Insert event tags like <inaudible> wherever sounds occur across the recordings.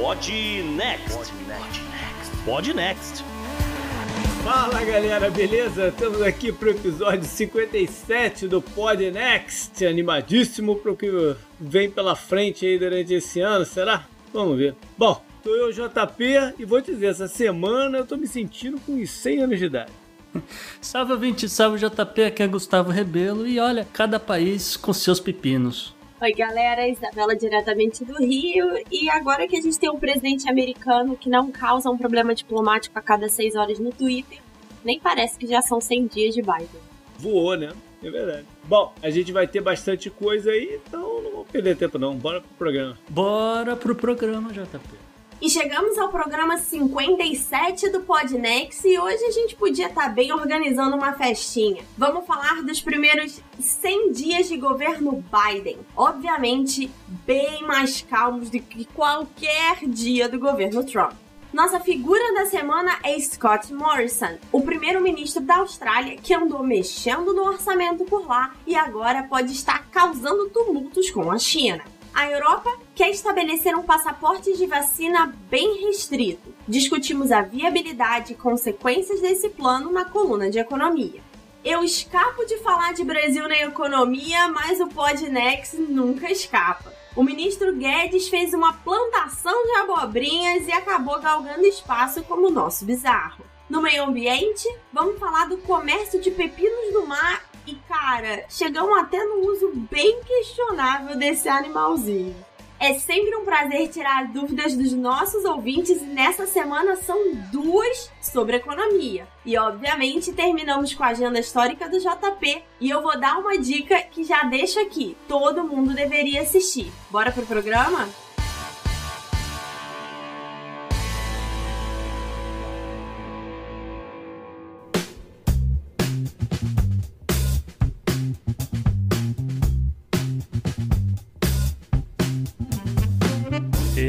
Pod Next. Pod Next. Fala galera, beleza? Estamos aqui para o episódio 57 do Pod Next, animadíssimo para o que vem pela frente aí durante esse ano, será? Vamos ver. Bom, sou eu, JP, e vou dizer, essa semana eu tô me sentindo com uns 100 anos de idade. <laughs> Salve 20, salve JP, aqui é Gustavo Rebelo e olha, cada país com seus pepinos. Oi, galera, Isabela diretamente do Rio. E agora que a gente tem um presidente americano que não causa um problema diplomático a cada seis horas no Twitter, nem parece que já são 100 dias de Biden. Voou, né? É verdade. Bom, a gente vai ter bastante coisa aí, então não vamos perder tempo não. Bora pro programa. Bora pro programa, JP. E chegamos ao programa 57 do Podnext e hoje a gente podia estar tá bem organizando uma festinha. Vamos falar dos primeiros 100 dias de governo Biden. Obviamente, bem mais calmos do que qualquer dia do governo Trump. Nossa figura da semana é Scott Morrison, o primeiro-ministro da Austrália que andou mexendo no orçamento por lá e agora pode estar causando tumultos com a China. A Europa quer estabelecer um passaporte de vacina bem restrito. Discutimos a viabilidade e consequências desse plano na coluna de economia. Eu escapo de falar de Brasil na economia, mas o Podnext nunca escapa. O ministro Guedes fez uma plantação de abobrinhas e acabou galgando espaço como nosso bizarro. No meio ambiente, vamos falar do comércio de pepinos do mar e, cara, chegamos até no uso bem questionável desse animalzinho. É sempre um prazer tirar dúvidas dos nossos ouvintes e nessa semana são duas sobre economia. E obviamente terminamos com a agenda histórica do JP e eu vou dar uma dica que já deixo aqui. Todo mundo deveria assistir. Bora pro programa?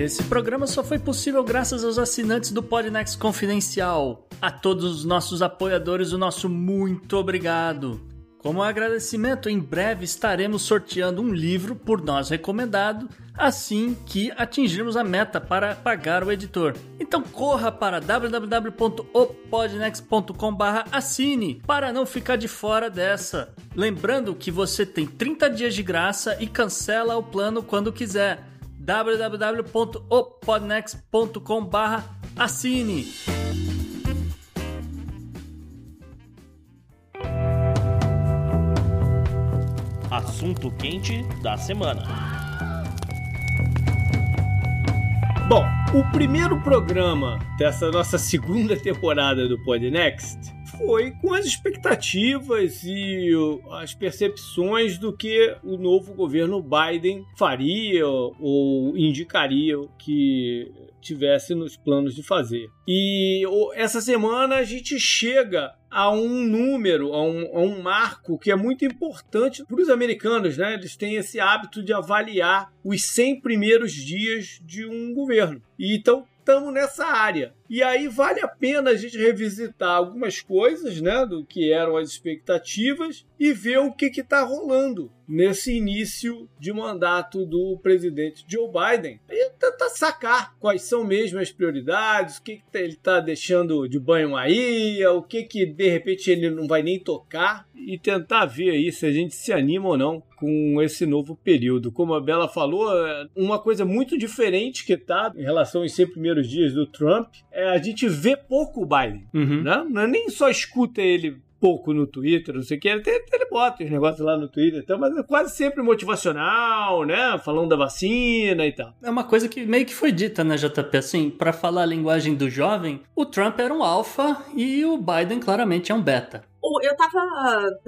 Esse programa só foi possível graças aos assinantes do Podnext Confidencial. A todos os nossos apoiadores, o nosso muito obrigado. Como agradecimento, em breve estaremos sorteando um livro por nós recomendado assim que atingirmos a meta para pagar o editor. Então corra para www.opodnext.com/assine para não ficar de fora dessa. Lembrando que você tem 30 dias de graça e cancela o plano quando quiser www.opodnext.com/barra assine. Assunto quente da semana. Bom, o primeiro programa dessa nossa segunda <laughs> temporada do Podnext foi com as expectativas e as percepções do que o novo governo Biden faria ou indicaria que tivesse nos planos de fazer. E essa semana a gente chega a um número, a um, a um marco que é muito importante para os americanos, né? Eles têm esse hábito de avaliar os 100 primeiros dias de um governo. E então estamos nessa área. E aí vale a pena a gente revisitar algumas coisas, né, do que eram as expectativas e ver o que está rolando nesse início de mandato do presidente Joe Biden. E tentar sacar quais são mesmo as prioridades, o que, que ele está deixando de banho aí, o que que de repente ele não vai nem tocar e tentar ver aí se a gente se anima ou não com esse novo período. Como a Bela falou, é uma coisa muito diferente que tá em relação aos 100 primeiros dias do Trump é a gente ver pouco o Biden, uhum. né? Não é nem só escuta ele pouco no Twitter, não sei o que, ele, ele bota os negócios lá no Twitter, então, mas é quase sempre motivacional, né? Falando da vacina e tal. É uma coisa que meio que foi dita, né, JP? Assim, para falar a linguagem do jovem, o Trump era um alfa e o Biden claramente é um beta eu tava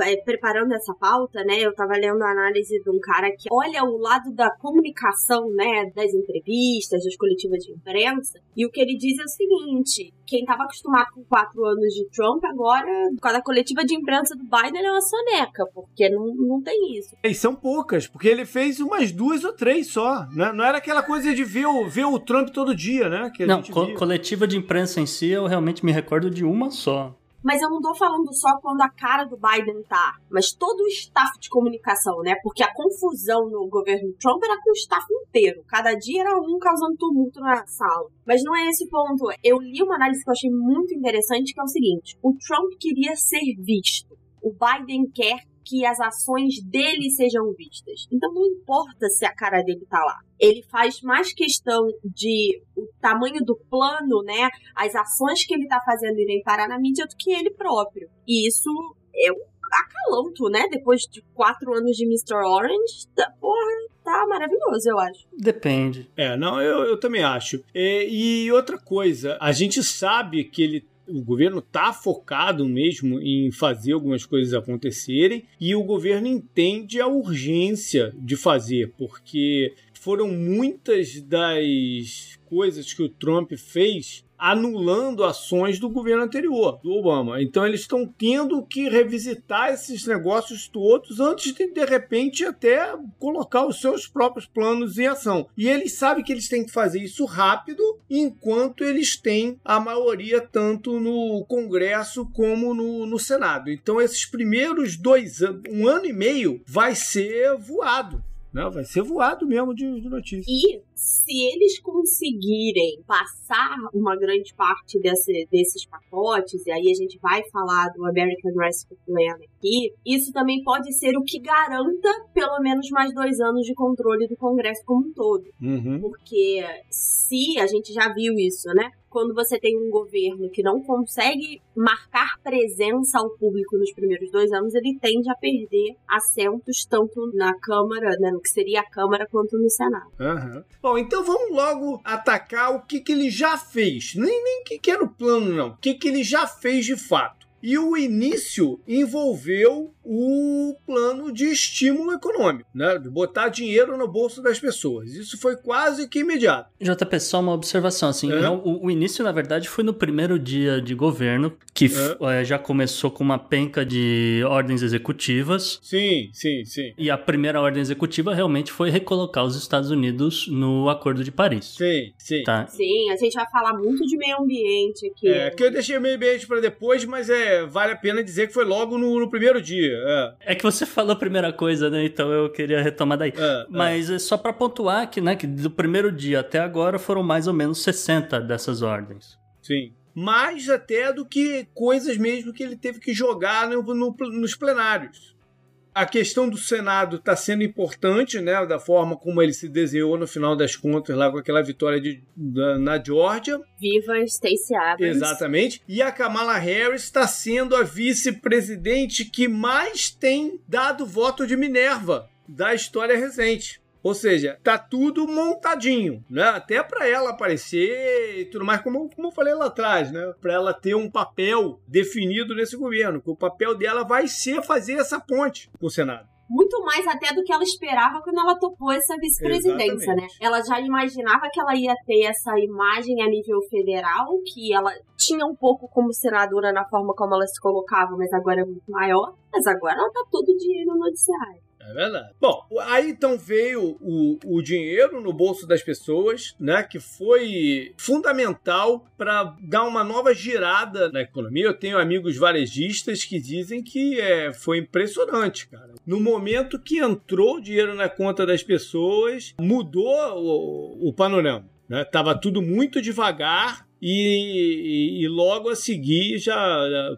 é, preparando essa pauta, né? Eu tava lendo a análise de um cara que olha o lado da comunicação, né? Das entrevistas, das coletivas de imprensa. E o que ele diz é o seguinte: quem tava acostumado com quatro anos de Trump, agora, com a coletiva de imprensa do Biden é uma soneca, porque não, não tem isso. E são poucas, porque ele fez umas duas ou três só, né? Não era aquela coisa de ver o, ver o Trump todo dia, né? não, co coletiva de imprensa em si, eu realmente me recordo de uma só. Mas eu não tô falando só quando a cara do Biden tá, mas todo o staff de comunicação, né? Porque a confusão no governo Trump era com o staff inteiro. Cada dia era um causando tumulto na sala. Mas não é esse ponto. Eu li uma análise que eu achei muito interessante, que é o seguinte: o Trump queria ser visto. O Biden quer que as ações dele sejam vistas. Então não importa se a cara dele tá lá. Ele faz mais questão de o tamanho do plano, né? As ações que ele tá fazendo irem parar na mídia do que ele próprio. E isso é um acalanto, né? Depois de quatro anos de Mr. Orange, tá, porra, tá maravilhoso, eu acho. Depende. É, não, eu, eu também acho. É, e outra coisa, a gente sabe que ele o governo está focado mesmo em fazer algumas coisas acontecerem e o governo entende a urgência de fazer, porque foram muitas das coisas que o Trump fez anulando ações do governo anterior, do Obama. Então eles estão tendo que revisitar esses negócios todos antes de, de repente, até colocar os seus próprios planos em ação. E eles sabem que eles têm que fazer isso rápido, enquanto eles têm a maioria tanto no Congresso como no, no Senado. Então esses primeiros dois anos, um ano e meio, vai ser voado. Não, vai ser voado mesmo de, de notícias. E se eles conseguirem passar uma grande parte desse, desses pacotes, e aí a gente vai falar do American Rescue Plan aqui, isso também pode ser o que garanta pelo menos mais dois anos de controle do Congresso como um todo. Uhum. Porque se a gente já viu isso, né? Quando você tem um governo que não consegue marcar presença ao público nos primeiros dois anos, ele tende a perder assentos tanto na Câmara, né, no que seria a Câmara, quanto no Senado. Uhum. Bom, então vamos logo atacar o que, que ele já fez. Nem, nem que, que era o plano, não. O que, que ele já fez de fato. E o início envolveu o plano de estímulo econômico, né? De botar dinheiro no bolso das pessoas. Isso foi quase que imediato. JP, só uma observação, assim, É. não, o, o início, na verdade, foi no primeiro dia de governo, que f- eh, já começou com uma penca de ordens executivas, Sim, sim, sim. e a primeira ordem executiva realmente foi recolocar os Estados Unidos no Acordo de Paris. Sim, sim. Tá? Sim, a gente vai falar muito de meio ambiente aqui. É, que eu deixei meio beijo para depois, mas é, vale a pena dizer que foi logo no, no primeiro dia. É, É que você <laughs> falou a primeira coisa, né? Então eu queria retomar daí. é, Mas é só pra pontuar que, né, que do primeiro dia até agora foram mais ou menos 60 dessas ordens. é, sim. Mais até do que coisas mesmo que ele teve que jogar no- no- nos plenários. A questão do Senado está sendo importante, né? Da forma como ele se desenhou no final das contas, lá com aquela vitória de, da- na Geórgia. Viva Stacey Abrams. Exatamente. E a Kamala Harris está sendo a vice-presidente que mais tem dado voto de Minerva da história recente. Ou seja, tá tudo montadinho, né? Até para ela aparecer e tudo mais, como, como eu falei lá atrás, né? Para ela ter um papel definido nesse governo, que o papel dela vai ser fazer essa ponte com o Senado. Muito mais até do que ela esperava quando ela topou essa vice-presidência, né? Ela já imaginava que ela ia ter essa imagem a nível federal, que ela tinha um pouco como senadora na forma como ela se colocava, mas agora é muito maior. Mas agora ela tá todo dia no noticiário. É verdade. Bom, aí então veio o, o dinheiro no bolso das pessoas, né? Que foi fundamental para dar uma nova girada na economia. Eu tenho amigos varejistas que dizem que é, foi impressionante, cara. No momento que entrou o dinheiro na conta das pessoas, mudou o, o panorama. Né? Tava tudo muito devagar e, e- e logo a seguir já,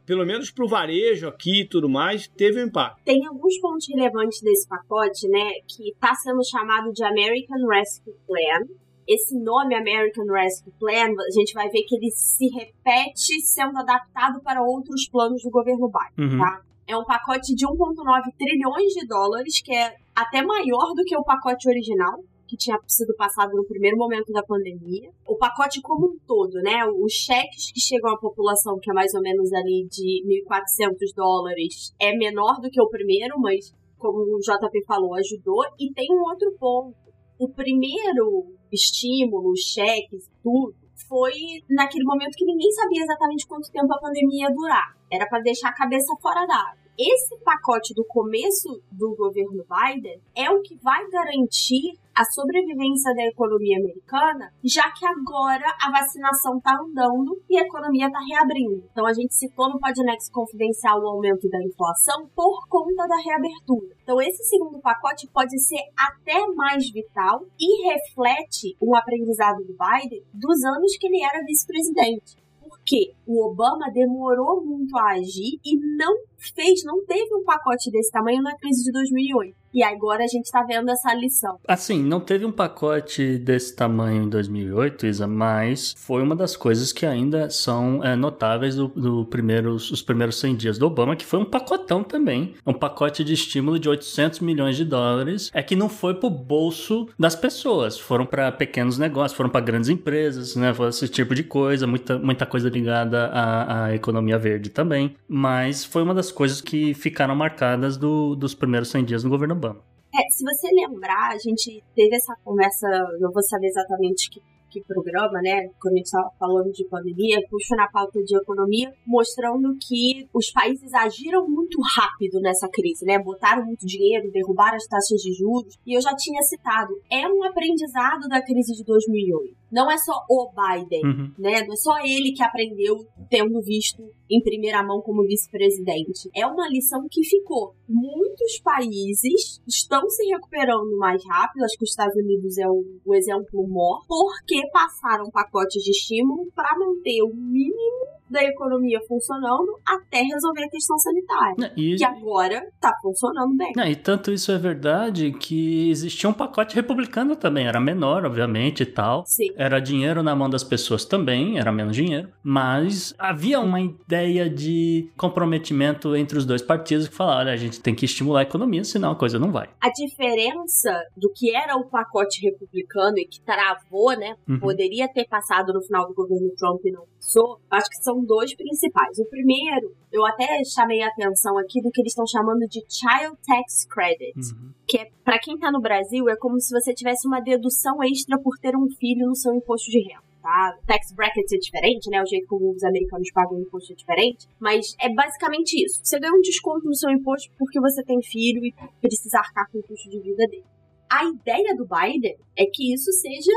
pelo menos para o varejo aqui e tudo mais, teve um impacto. Tem alguns pontos relevantes desse pacote, né, que está sendo chamado de American Rescue Plan. Esse nome American Rescue Plan, a gente vai ver que ele se repete sendo adaptado para outros planos do governo Biden, Uhum. tá? É um pacote de 1,9 trilhões de dólares, que é até maior do que o pacote original, que tinha sido passado no primeiro momento da pandemia. O pacote como um todo, né? Os cheques que chegam à população, que é mais ou menos ali de 1.400 dólares, é menor do que o primeiro, mas como o JP falou, ajudou. E tem um outro ponto. O primeiro estímulo, os cheques, tudo, foi naquele momento que ninguém sabia exatamente quanto tempo a pandemia ia durar. Era para deixar a cabeça fora d'água. Esse pacote do começo do governo Biden é o que vai garantir a sobrevivência da economia americana, já que agora a vacinação está andando e a economia está reabrindo. Então a gente citou no Podnext Confidencial o aumento da inflação por conta da reabertura. Então esse segundo pacote pode ser até mais vital e reflete um aprendizado do Biden dos anos que ele era vice-presidente porque o Obama demorou muito a agir e não fez, não teve um pacote desse tamanho na crise de 2008. E agora a gente tá vendo essa lição. Assim, não teve um pacote desse tamanho em 2008, Isa, mas foi uma das coisas que ainda são é, notáveis do, do primeiros, os primeiros 100 dias do Obama, que foi um pacotão também. Um pacote de estímulo de 800 milhões de dólares. É que não foi pro bolso das pessoas, foram para pequenos negócios, foram para grandes empresas, né? Foi esse tipo de coisa, muita, muita coisa ligada à, à economia verde também. Mas foi uma das coisas que ficaram marcadas do, dos primeiros 100 dias no governo Obama. É, se você lembrar, a gente teve essa conversa, não vou saber exatamente que, que programa, né? Quando a gente estava falando de pandemia, puxo na pauta de economia, mostrando que os países agiram muito rápido nessa crise, né? Botaram muito dinheiro, derrubaram as taxas de juros. E eu já tinha citado, é um aprendizado da crise de 2008 não é só o Biden, uhum. né? Não é só ele que aprendeu tendo visto em primeira mão como vice-presidente. É uma lição que ficou. Muitos países estão se recuperando mais rápido, acho que os Estados Unidos é o, o exemplo maior, porque passaram pacotes de estímulo para manter o mínimo da economia funcionando até resolver a questão sanitária. E... Que agora tá funcionando bem. e tanto isso é verdade que existia um pacote republicano também, era menor, obviamente, e tal. Sim. Era dinheiro na mão das pessoas também, era menos dinheiro, mas havia uma ideia de comprometimento entre os dois partidos que falaram, olha, a gente tem que estimular a economia, senão a coisa não vai. A diferença do que era o pacote republicano e que travou, né, uhum. poderia ter passado no final do governo Trump e não passou, acho que são são dois principais. O primeiro, eu até chamei a atenção aqui do que eles estão chamando de Child Tax Credit, uhum. que é para quem tá no Brasil é como se você tivesse uma dedução extra por ter um filho no seu imposto de renda. Tá? Tax bracket é diferente, né? O jeito como os americanos pagam o imposto é diferente. Mas é basicamente isso. Você ganha um desconto no seu imposto porque você tem filho e precisa arcar com o custo de vida dele. A ideia do Biden é que isso seja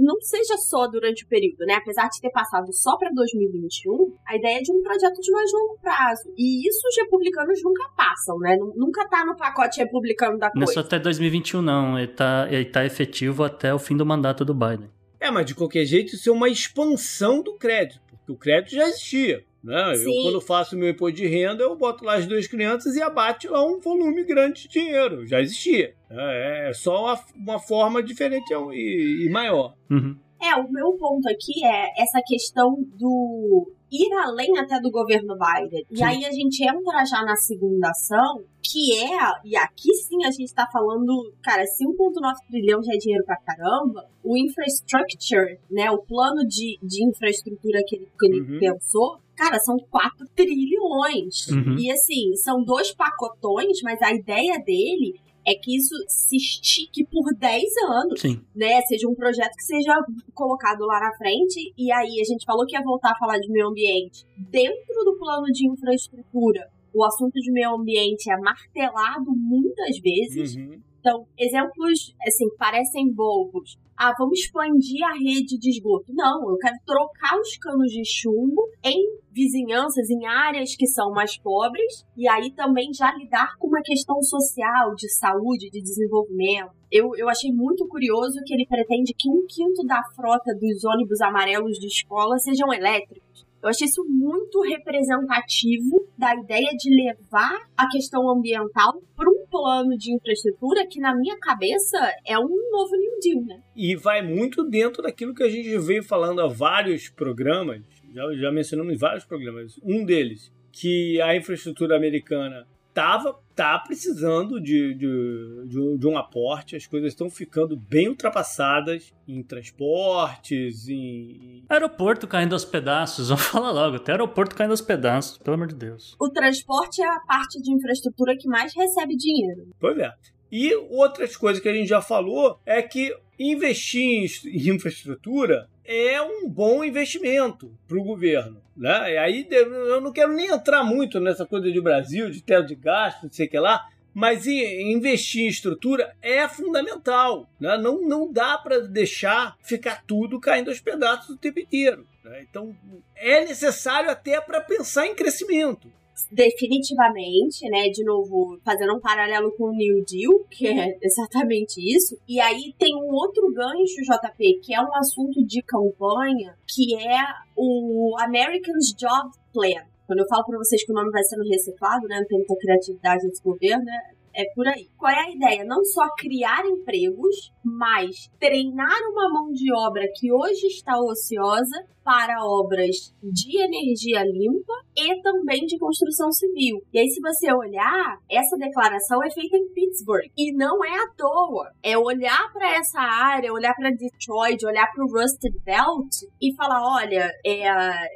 não seja só durante o período, né? Apesar de ter passado só para 2021, a ideia é de um projeto de mais longo prazo. E isso os republicanos nunca passam, né? Nunca tá no pacote republicano da coisa. Não é só até 2021, não. Ele tá, ele tá efetivo até o fim do mandato do Biden. É, mas de qualquer jeito isso é uma expansão do crédito, porque o crédito já existia. Né? Eu, quando faço meu imposto de renda, eu boto lá as duas crianças e abate lá um volume grande de dinheiro. Já existia. É, é só uma, uma forma diferente e, e maior. Uhum. É, o meu ponto aqui é essa questão do ir além até do governo Biden. Sim. E aí a gente entra já na segunda ação, que é, e aqui sim a gente tá falando, cara, 5,9 trilhão já é dinheiro pra caramba, o infrastructure, né, o plano de, de infraestrutura que ele, que ele uhum. pensou, cara, são 4 trilhões. Uhum. E assim, são dois pacotões, mas a ideia dele é que isso se estique por 10 anos, Sim. né? Seja um projeto que seja colocado lá na frente. E aí a gente falou que ia voltar a falar de meio ambiente. Dentro do plano de infraestrutura, o assunto de meio ambiente é martelado muitas vezes. Uhum. Então, exemplos, assim, parecem bobos. Ah, vamos expandir a rede de esgoto. Não, eu quero trocar os canos de chumbo em vizinhanças, em áreas que são mais pobres, e aí também já lidar com uma questão social, de saúde, de desenvolvimento. Eu, eu achei muito curioso que ele pretende que um quinto da frota dos ônibus amarelos de escola sejam elétricos. Eu achei isso muito representativo da ideia de levar a questão ambiental para um plano de infraestrutura que, na minha cabeça, é um novo New Deal, né? E vai muito dentro daquilo que a gente veio falando há vários programas, já, já mencionamos vários programas. Um deles, que a infraestrutura americana tava, tá precisando de, de, de, de um aporte, as coisas estão ficando bem ultrapassadas em transportes, em. Aeroporto caindo aos pedaços, <laughs> vamos falar logo, até aeroporto caindo aos pedaços, pelo amor de Deus. O transporte é a parte de infraestrutura que mais recebe dinheiro. Pois é. E outras coisas que a gente já falou é que investir em infraestrutura é um bom investimento para o governo. Né? E aí eu não quero nem entrar muito nessa coisa de Brasil, de teto de gasto, não sei o que lá, mas investir em estrutura é fundamental. Né? Não, não dá para deixar ficar tudo caindo aos pedaços o tempo inteiro. Né? Então é necessário até para pensar em crescimento definitivamente, né, de novo, fazendo um paralelo com o New Deal, que é exatamente isso. E aí tem um outro gancho, JP, que é um assunto de campanha, que é o Americans Job Plan. Quando eu falo para vocês que o nome vai sendo reciclado, né, não tem muita criatividade nesse governo, é, é por aí. Qual é a ideia? Não só criar empregos, mas treinar uma mão de obra que hoje está ociosa para obras de energia limpa e também de construção civil. E aí, se você olhar, essa declaração é feita em Pittsburgh e não é à toa. É olhar para essa área, olhar para Detroit, olhar para o Rusted Belt e falar: olha, é.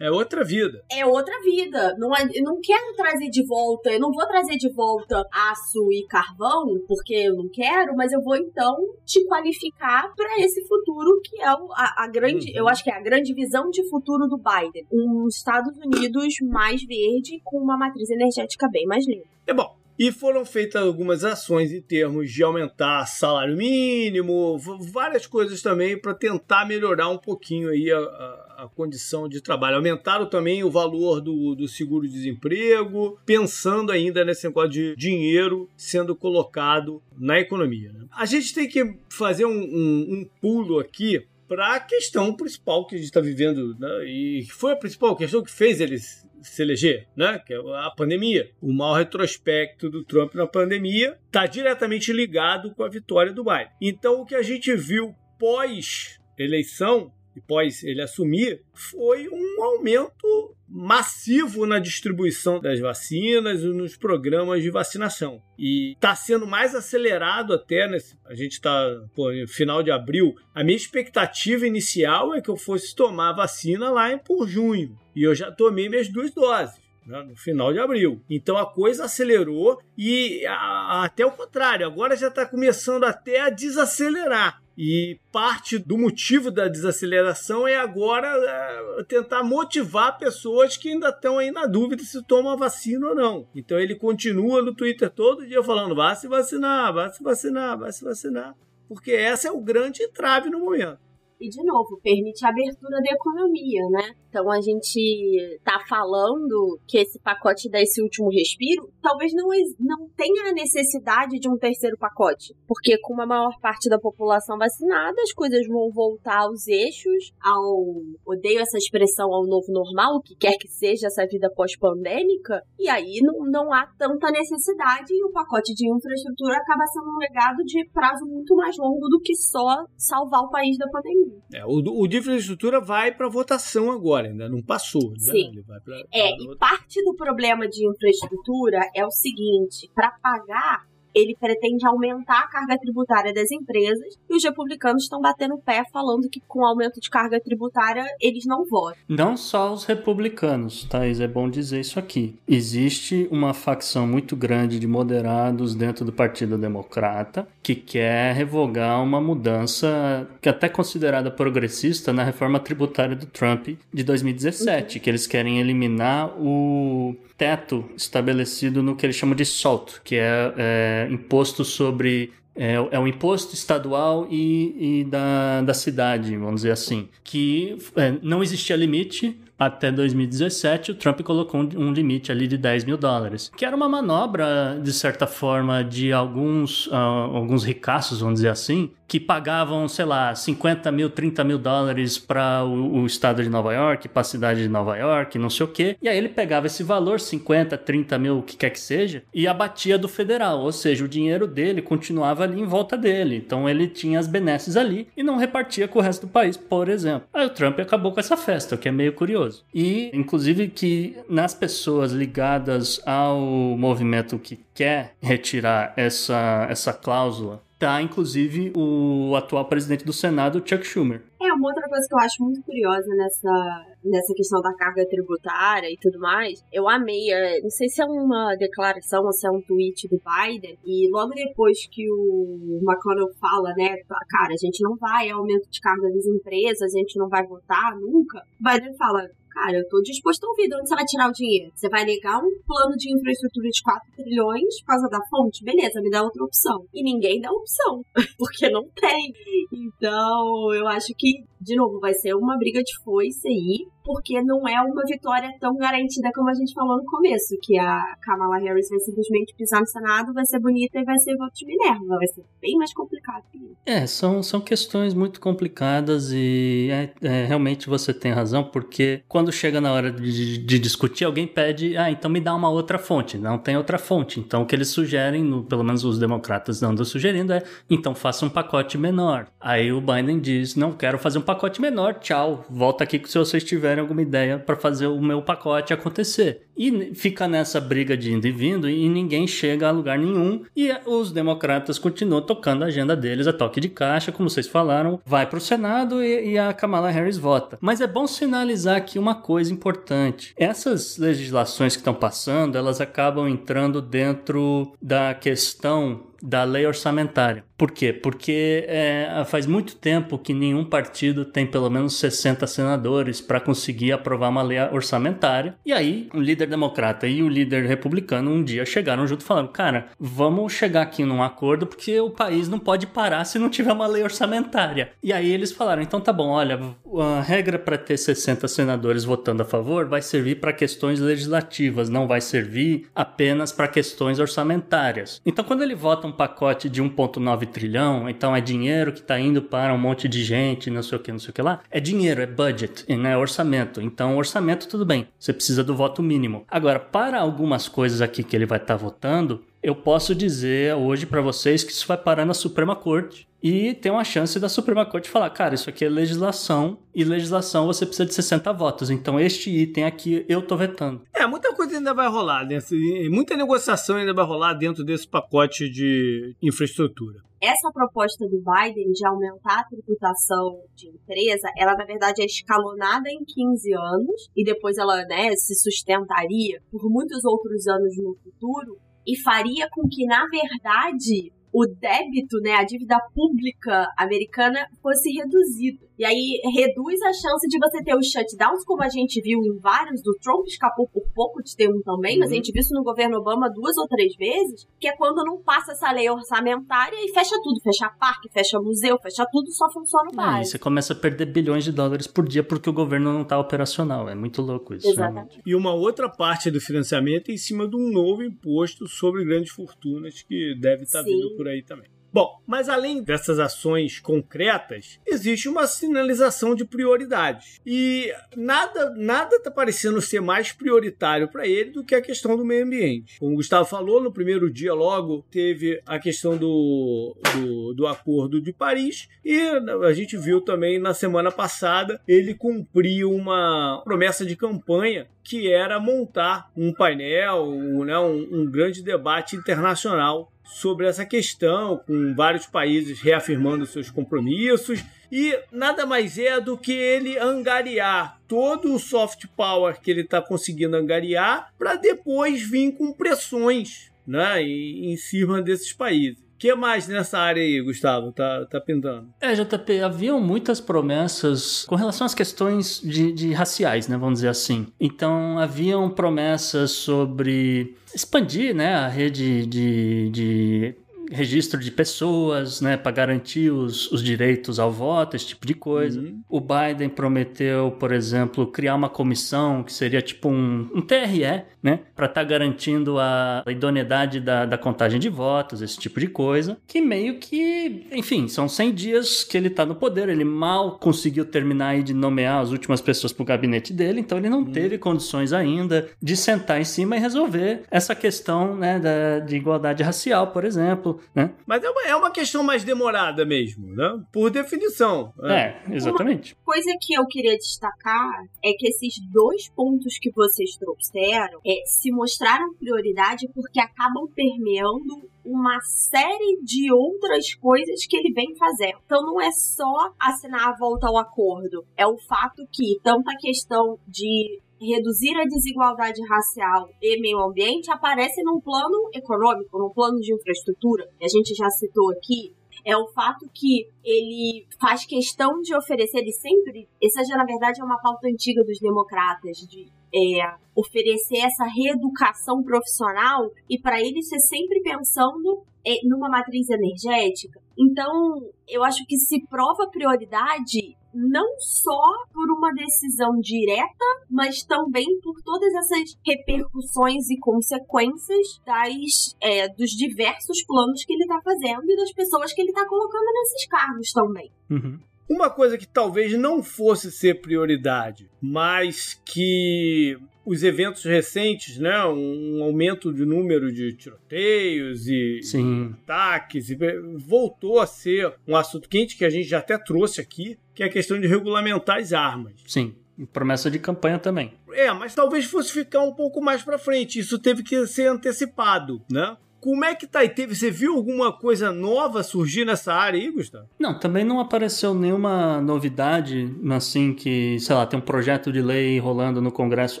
É outra vida. É outra vida. Não, é, eu não quero trazer de volta, eu não vou trazer de volta aço e carvão, porque eu não quero, mas eu vou então te qualificar para esse futuro que é a, a grande, uhum. eu acho que é a grande visão de futuro do Biden. Um Estados Unidos mais verde com uma matriz energética bem mais limpa. É bom. E foram feitas algumas ações em termos de aumentar salário mínimo, várias coisas também para tentar melhorar um pouquinho aí a, a, a, condição de trabalho. Aumentaram também o valor do, do seguro-desemprego, pensando ainda nesse negócio de dinheiro sendo colocado na economia. Né? A gente tem que fazer um, um, um pulo aqui para a questão principal que a gente está vivendo, né? e foi a principal questão que fez eles se eleger, né? que é a pandemia. O mau retrospecto do Trump na pandemia está diretamente ligado com a vitória do Biden. Então, o que a gente viu pós-eleição e pós ele assumir foi um aumento massivo na distribuição das vacinas e nos programas de vacinação. E está sendo mais acelerado até, nesse, a gente está no final de abril. A minha expectativa inicial é que eu fosse tomar a vacina lá em, por junho. E eu já tomei minhas duas doses né, no final de abril. Então a coisa acelerou e a, até o contrário, agora já está começando até a desacelerar. E parte do motivo da desaceleração é agora é, tentar motivar pessoas que ainda estão aí na dúvida se tomam a vacina ou não. Então ele continua no Twitter todo dia falando: vá se vacinar, vá se vacinar, vá se vacinar. Porque essa é o grande entrave no momento. E, de novo, permite a abertura da economia, né? Então a gente tá falando que esse pacote dá esse último respiro, talvez não, não tenha a necessidade de um terceiro pacote. Porque com uma maior parte da população vacinada, as coisas vão voltar aos eixos, ao. Odeio essa expressão ao novo normal, o que quer que seja essa vida pós-pandêmica, e aí não, não há tanta necessidade e o pacote de infraestrutura acaba sendo um legado de prazo muito mais longo do que só salvar o país da pandemia. É, o, o de infraestrutura vai para votação agora, ainda não passou. Né? Sim. Pra, pra é, e parte do problema de infraestrutura é o seguinte: para pagar ele pretende aumentar a carga tributária das empresas e os republicanos estão batendo o pé falando que com o aumento de carga tributária eles não votam. Não só os republicanos, Thais, é bom dizer isso aqui. Existe uma facção muito grande de moderados dentro do Partido Democrata que quer revogar uma mudança que é até considerada progressista na reforma tributária do Trump de 2017, uhum. que eles querem eliminar o teto estabelecido no que eles chamam de SALT, que é, é imposto sobre é, é um imposto estadual e, e da, da cidade, vamos dizer assim, que é, não existia limite até 2017, o Trump colocou um, limite ali de 10 mil dólares, que era uma manobra, de certa forma, de alguns, uh, alguns ricaços, vamos dizer assim, que pagavam, sei lá, 50 mil, 30 mil dólares para o, o, estado de Nova York, para a cidade de Nova York, não sei o quê. E aí ele pegava esse valor, 50, 30 mil, o que quer que seja, e abatia do federal. Ou seja, o dinheiro dele continuava ali em volta dele. Então ele tinha as benesses ali e não repartia com o resto do país, por exemplo. Aí o Trump acabou com essa festa, o que é meio curioso. E, inclusive, que nas pessoas ligadas ao movimento que quer retirar essa, essa cláusula tá inclusive o atual presidente do Senado, Chuck Schumer. É, uma outra coisa que eu acho muito curiosa nessa, nessa questão da carga tributária e tudo mais, eu amei, é, não sei se é uma declaração ou se é um tweet do Biden, e logo depois que o McConnell fala, né, cara, a gente não vai aumento de carga das empresas, a gente não vai votar nunca, Biden fala, cara, eu tô disposto a ouvir. De onde você vai tirar o dinheiro? Você vai negar um plano de infraestrutura de 4 trilhões por causa da fonte? Beleza, me dá outra opção. E ninguém dá opção, <laughs> porque não tem. Então, eu acho que, de novo, vai ser uma briga de foice aí porque não é uma vitória tão garantida como a gente falou no começo, que a Kamala Harris vai simplesmente pisar no Senado, vai ser bonita e vai ser voto de Minerva. Vai ser bem mais complicado. É, são, são questões muito complicadas e é, é, realmente você tem razão, porque quando chega na hora de, de, discutir, alguém pede, ah, então me dá uma outra fonte. Não tem outra fonte. Então o que eles sugerem, no, pelo menos os democratas andam sugerindo, é então faça um pacote menor. Aí o Biden diz, não quero fazer um pacote menor, tchau, volta aqui se vocês tiverem alguma ideia para fazer o meu pacote acontecer. E fica nessa briga de indo e vindo e ninguém chega a lugar nenhum. E os democratas continuam tocando a agenda deles a toque de caixa, como vocês falaram, vai para o Senado e, e a Kamala Harris vota. Mas é bom sinalizar aqui uma coisa importante: essas legislações que estão passando, elas acabam entrando dentro da questão da lei orçamentária. Por quê? Porque é, faz muito tempo que nenhum partido tem pelo menos 60 senadores para conseguir aprovar uma lei orçamentária. E aí, o líder democrata e o líder republicano um dia chegaram junto falando: cara, vamos chegar aqui num acordo porque o país não pode parar se não tiver uma lei orçamentária. E aí eles falaram: então tá bom, olha, a regra para ter 60 senadores votando a favor vai servir para questões legislativas, não vai servir apenas para questões orçamentárias. Então, quando ele vota um pacote de 1,9 trilhão, então é dinheiro que está indo para um monte de gente, não sei o que, não sei o que lá. É dinheiro, é budget, não é orçamento. Então, orçamento, tudo bem, você precisa do voto mínimo. Agora, para algumas coisas aqui que ele vai estar tá votando, eu posso dizer hoje para vocês que isso vai parar na Suprema Corte e tem uma chance da Suprema Corte falar, cara, isso aqui é legislação e legislação você precisa de 60 votos. Então este item aqui eu tô vetando. É, muita coisa ainda vai rolar, dentro, muita negociação ainda vai rolar dentro desse pacote de infraestrutura. Essa proposta do Biden de aumentar a tributação de empresa, ela na verdade é escalonada em 15 anos e depois ela né, se sustentaria por muitos outros anos no futuro e faria com que, na verdade, o débito, né, a dívida pública americana fosse reduzida. E aí reduz a chance de você ter os shutdowns, como a gente viu em vários. Do Trump escapou por pouco de ter um também, uhum. mas a uhum. gente viu isso no governo Obama duas ou três vezes, que é quando não passa essa lei orçamentária e fecha tudo. Fecha parque, fecha museu, fecha tudo, só funciona o básico. Ah, você começa a perder bilhões de dólares por dia porque o governo não está operacional. É muito louco isso. Exatamente. Realmente. E uma outra parte do financiamento é em cima de um novo imposto sobre grandes fortunas que deve estar tá vindo por aí também. Bom, mas além dessas ações concretas, existe uma sinalização de prioridades. E nada nada está parecendo ser mais prioritário para ele do que a questão do meio ambiente. Como o Gustavo falou, no primeiro dia logo teve a questão do, do, do Acordo de Paris e a gente viu também na semana passada ele cumpriu uma promessa de campanha que era montar um painel, um, né, um, um grande debate internacional sobre essa questão, com vários países reafirmando seus compromissos. E nada mais é do que ele angariar todo o soft power que ele está conseguindo angariar para depois vir com pressões né, em cima desses países que mais nessa área aí, Gustavo, tá, tá pintando? É, JP, haviam muitas promessas com relação às questões de, de raciais, né, vamos dizer assim. Então, haviam promessas sobre expandir, né, a rede de, de registro de pessoas, né, para garantir os, os direitos ao voto, esse tipo de coisa. Uhum. O Biden prometeu, por exemplo, criar uma comissão que seria tipo um, um TRE, né, para estar tá garantindo a, a idoneidade da, da, contagem de votos, esse tipo de coisa, que meio que, enfim, são 100 dias que ele está no poder, ele mal conseguiu terminar aí de nomear as últimas pessoas para o gabinete dele, então ele não uhum. teve condições ainda de sentar em cima e resolver essa questão, né, da, de igualdade racial, por exemplo, né? Mas é uma, é uma questão mais demorada mesmo, né? Por definição. É, é exatamente. Uma coisa que eu queria destacar é que esses dois pontos que vocês trouxeram é, se mostraram prioridade porque acabam permeando uma série de outras coisas que ele vem fazendo. Então não é só assinar a volta ao acordo, é o fato que tanto a questão de reduzir a desigualdade racial e meio ambiente aparece num plano econômico, num plano de infraestrutura, que a gente já citou aqui, é o fato que ele faz questão de oferecer, ele sempre. Essa já, na verdade, é uma pauta antiga dos democratas, de é, oferecer essa reeducação profissional e para ele ser sempre pensando é, numa matriz energética. Então, eu acho que se prova prioridade não só por uma decisão direta, mas também por todas essas repercussões e consequências das, é, dos diversos planos que ele está fazendo e das pessoas que ele está colocando nesses cargos também. Uhum. Uma coisa que talvez não fosse ser prioridade, mas que os eventos recentes, né, um aumento de número de tiroteios e Sim. ataques, e voltou a ser um assunto quente que a gente já até trouxe aqui, que é a questão de regulamentar as armas. Sim. Promessa de campanha também. É, mas talvez fosse ficar um pouco mais para frente. Isso teve que ser antecipado, né? Como é que tá aí? Teve, você viu alguma coisa nova surgir nessa área aí, Gustavo? Não, também não apareceu nenhuma novidade, assim, que, sei lá, tem um projeto de lei rolando no Congresso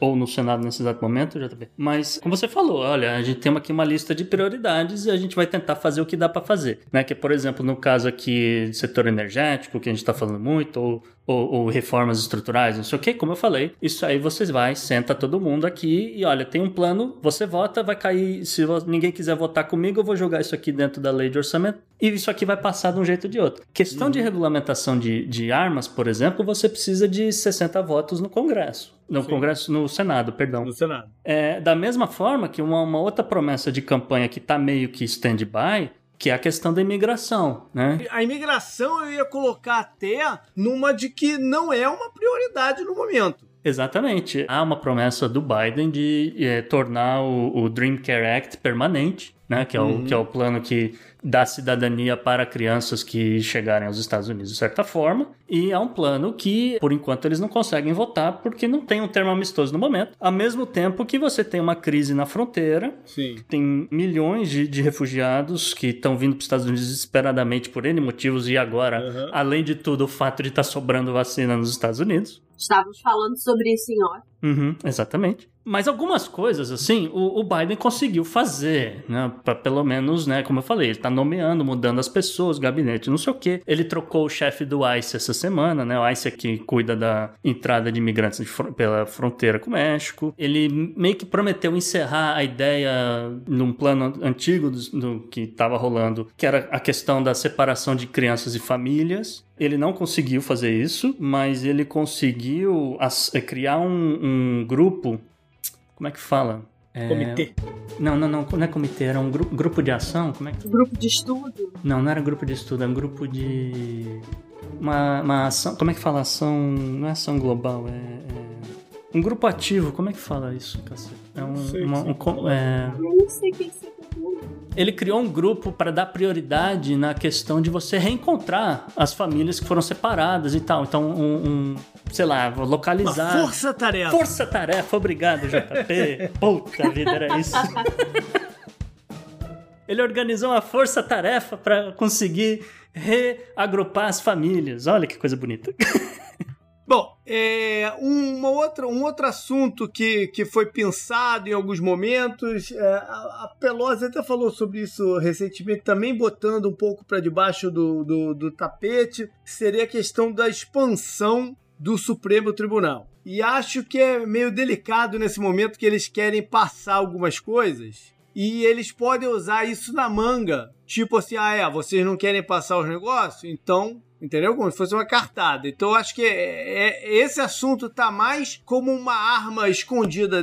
ou no Senado nesse exato momento, JB. Mas, como você falou, olha, a gente tem aqui uma lista de prioridades e a gente vai tentar fazer o que dá para fazer, né? Que, por exemplo, no caso aqui, setor energético, que a gente tá falando muito, ou ou, ou, reformas estruturais, não sei o que, como eu falei, isso aí você vai, senta todo mundo aqui e olha, tem um plano, você vota, vai cair, se ninguém quiser votar comigo, eu vou jogar isso aqui dentro da lei de orçamento e isso aqui vai passar de um jeito ou de outro. Questão uhum. de regulamentação de, de armas, por exemplo, você precisa de 60 votos no Congresso. No Sim. Congresso, no Senado, perdão. No Senado. É, da mesma forma que uma, uma outra promessa de campanha que está meio que stand-by que é a questão da imigração, né? A imigração eu ia colocar até numa de que não é uma prioridade no momento. Exatamente. Há uma promessa do Biden de é, tornar o, o Dream Care Act permanente, né? Que é, o, uhum. que é o plano que dá cidadania para crianças que chegarem aos Estados Unidos de certa forma. E é um plano que, por enquanto, eles não conseguem votar porque não tem um termo amistoso no momento. Ao mesmo tempo que você tem uma crise na fronteira, Sim. tem milhões de, de refugiados que estão vindo para os Estados Unidos desesperadamente por N motivos, e agora, uhum. além de tudo, o fato de estar tá sobrando vacina nos Estados Unidos. Estávamos falando sobre isso em. Uhum, exatamente. Mas algumas coisas, assim, o, o Biden conseguiu fazer, né? Pra, pelo menos, né? Como eu falei, ele tá nomeando, mudando as pessoas, gabinete, não sei o quê. Ele trocou o chefe do ICE essa semana, né? O ICE é que cuida da entrada de imigrantes de fr pela fronteira com o México. Ele meio que prometeu encerrar a ideia num plano antigo do, do que estava rolando, que era a questão da separação de crianças e famílias. Ele não conseguiu fazer isso, mas ele conseguiu criar um, um, grupo. Como é que fala? É... Comitê. Não, não, não, não é comitê, era um grupo, grupo de ação. Como é que... Grupo de estudo? Não, não era grupo de estudo, era um grupo de. Uma, uma ação. Como é que fala ação? Não é ação global, é. é... Um grupo ativo, como é que fala isso, cacete? É um. Sei, uma, um, é... Eu não sei o que você ele criou um grupo para dar prioridade na questão de você reencontrar as famílias que foram separadas e tal. Então, um, um sei lá, vou localizar. Uma força-tarefa. Força-tarefa, obrigado, JP. <laughs> Puta vida, era isso. <laughs> Ele organizou uma força-tarefa para conseguir reagrupar as famílias. Olha que coisa bonita. <laughs> Bom, é, uma outra, um outro assunto que, que foi pensado em alguns momentos, é, a, a Pelosi até falou sobre isso recentemente, também botando um pouco para debaixo do, do, do tapete, seria a questão da expansão do Supremo Tribunal. E acho que é meio delicado nesse momento que eles querem passar algumas coisas e eles podem usar isso na manga. Tipo assim, ah, é, vocês não querem passar os negócios? Então Entendeu? Como se fosse uma cartada. Então acho que é, é, esse assunto tá mais como uma arma escondida,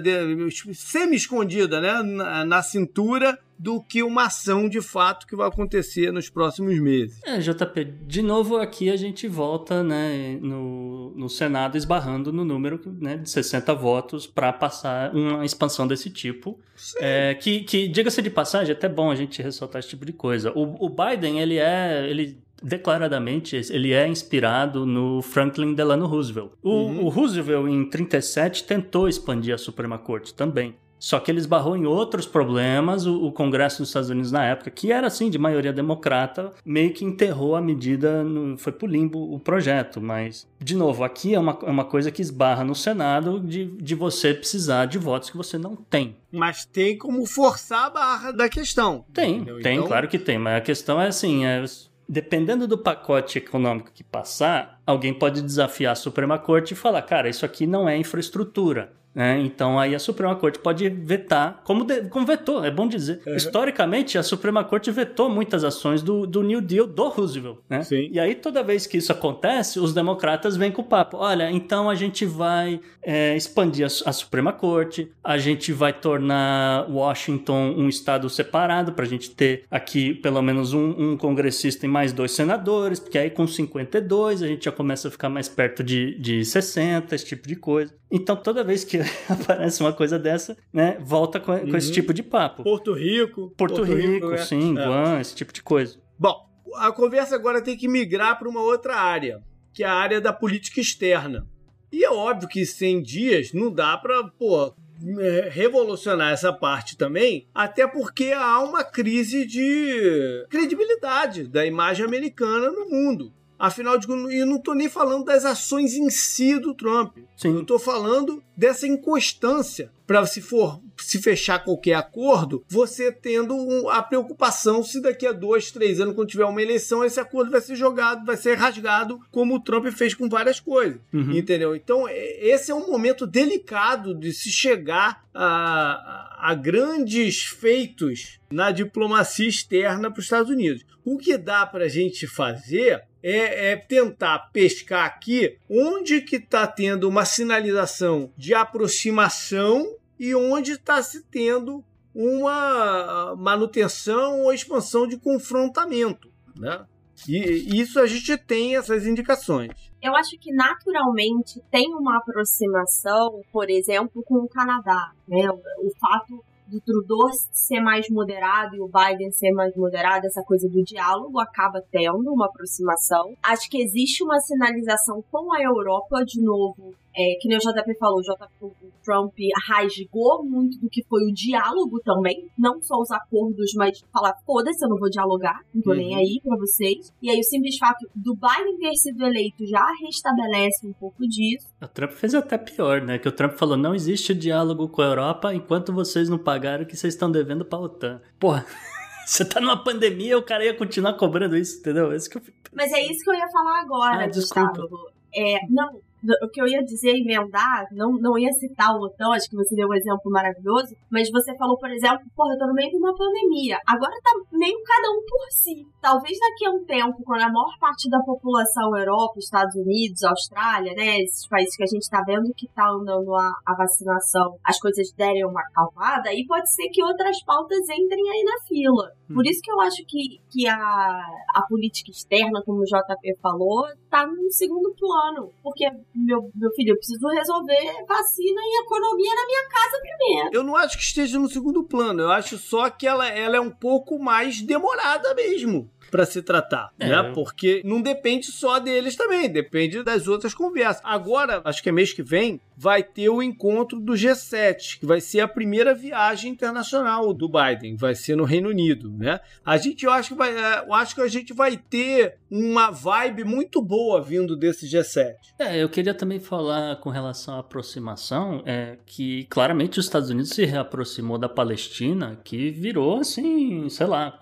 semi-escondida, né? Na, na, cintura do que uma ação de fato que vai acontecer nos próximos meses. É, JP, de novo aqui a gente volta né, no, no Senado esbarrando no número né, de 60 votos para passar uma expansão desse tipo. É, que, que diga-se de passagem, é até bom a gente ressaltar esse tipo de coisa. O, o Biden, ele é. Ele declaradamente ele é inspirado no Franklin Delano Roosevelt. O, uhum. o, Roosevelt, em 37, tentou expandir a Suprema Corte também. Só que ele esbarrou em outros problemas. O, o, Congresso dos Estados Unidos, na época, que era assim, de maioria democrata, meio que enterrou a medida, no, foi pro limbo o projeto. Mas, de novo, aqui é uma, é uma coisa que esbarra no Senado de, de você precisar de votos que você não tem. Mas tem como forçar a barra da questão. Tem, entendeu? tem, então... claro que tem. Mas a questão é assim: é, dependendo do pacote econômico que passar, alguém pode desafiar a Suprema Corte e falar: cara, isso aqui não é infraestrutura. Né? Então aí a Suprema Corte pode vetar, como, de, como vetou, é bom dizer. Uhum. Historicamente, a Suprema Corte vetou muitas ações do, do New Deal do Roosevelt. Né? E aí toda vez que isso acontece, os democratas vêm com o papo. Olha, então a gente vai é, expandir a, a, Suprema Corte, a gente vai tornar Washington um estado separado para a gente ter aqui pelo menos um, um, congressista e mais dois senadores, porque aí com 52 a gente já começa a ficar mais perto de, de 60, esse tipo de coisa. Então toda vez que <laughs> aparece uma coisa dessa, né, volta com, uhum. com, esse uhum. tipo de papo. Porto Rico. Porto, Porto Rico, Rico, é. sim, é. Guam, esse tipo de coisa. Bom, a conversa agora tem que migrar para uma outra área, que é a área da política externa. E é óbvio que 100 dias não dá para, pô, é, revolucionar essa parte também, até porque há uma crise de credibilidade da imagem americana no mundo. Afinal de contas, eu não estou nem falando das ações em si do Trump. Sim. Eu estou falando dessa inconstância para se for se fechar qualquer acordo, você tendo a preocupação se daqui a dois, três anos, quando tiver uma eleição, esse acordo vai ser jogado, vai ser rasgado, como o Trump fez com várias coisas. Uhum. Entendeu? Então, esse é um momento delicado de se chegar a, a grandes feitos na diplomacia externa para os Estados Unidos. O que dá para a gente fazer é, é, tentar pescar aqui onde que está tendo uma sinalização de aproximação e onde está se tendo uma manutenção ou expansão de confrontamento. Né? E isso a gente tem essas indicações. Eu acho que naturalmente tem uma aproximação, por exemplo, com o Canadá. Né? O, fato do Trudeau ser mais moderado e o Biden ser mais moderado, essa coisa do diálogo acaba tendo uma aproximação. Acho que existe uma sinalização com a Europa, de novo, é, que nem o JP falou, o, JP, o Trump rasgou muito do que foi o diálogo também, não só os acordos, mas falar, foda-se, eu não vou dialogar, não tô uhum. nem aí pra vocês. E aí o simples fato do Biden ter sido eleito já restabelece um pouco disso. O Trump fez até pior, né? Que o Trump falou, não existe diálogo com a Europa enquanto vocês não pagaram o que vocês estão devendo pra OTAN. Porra... <laughs> Você tá numa pandemia, o cara ia continuar cobrando isso, entendeu? É isso que eu... Mas é <laughs> isso que eu ia falar agora, ah, Gustavo. É, não, o que eu ia dizer, emendar, não, não ia citar o OTAN, acho que você deu um exemplo maravilhoso, mas você falou, por exemplo, porra, eu tô no meio de uma pandemia. Agora tá meio cada um por si. Talvez daqui a um tempo, quando a maior parte da população, Europa, Estados Unidos, Austrália, né, esses países que a gente tá vendo que tá andando a, a vacinação, as coisas derem uma acalmada, aí pode ser que outras pautas entrem aí na fila. Hum. Por isso que eu acho que, que a, a política externa, como o JP falou, tá no segundo plano. Porque meu, meu filho, eu preciso resolver vacina e economia na minha casa primeiro. Eu não acho que esteja no segundo plano, eu acho só que ela, ela é um pouco mais demorada mesmo para se tratar, é. né? Porque não depende só deles também, depende das outras conversas. Agora, acho que é mês que vem, vai ter o encontro do G7, que vai ser a primeira viagem internacional do Biden, vai ser no Reino Unido, né? A gente eu acho que vai, é, eu acho que a gente vai ter uma vibe muito boa vindo desse G7. É, eu queria também falar com relação à aproximação, é que claramente os Estados Unidos se reaproximou da Palestina, que virou assim, sei lá,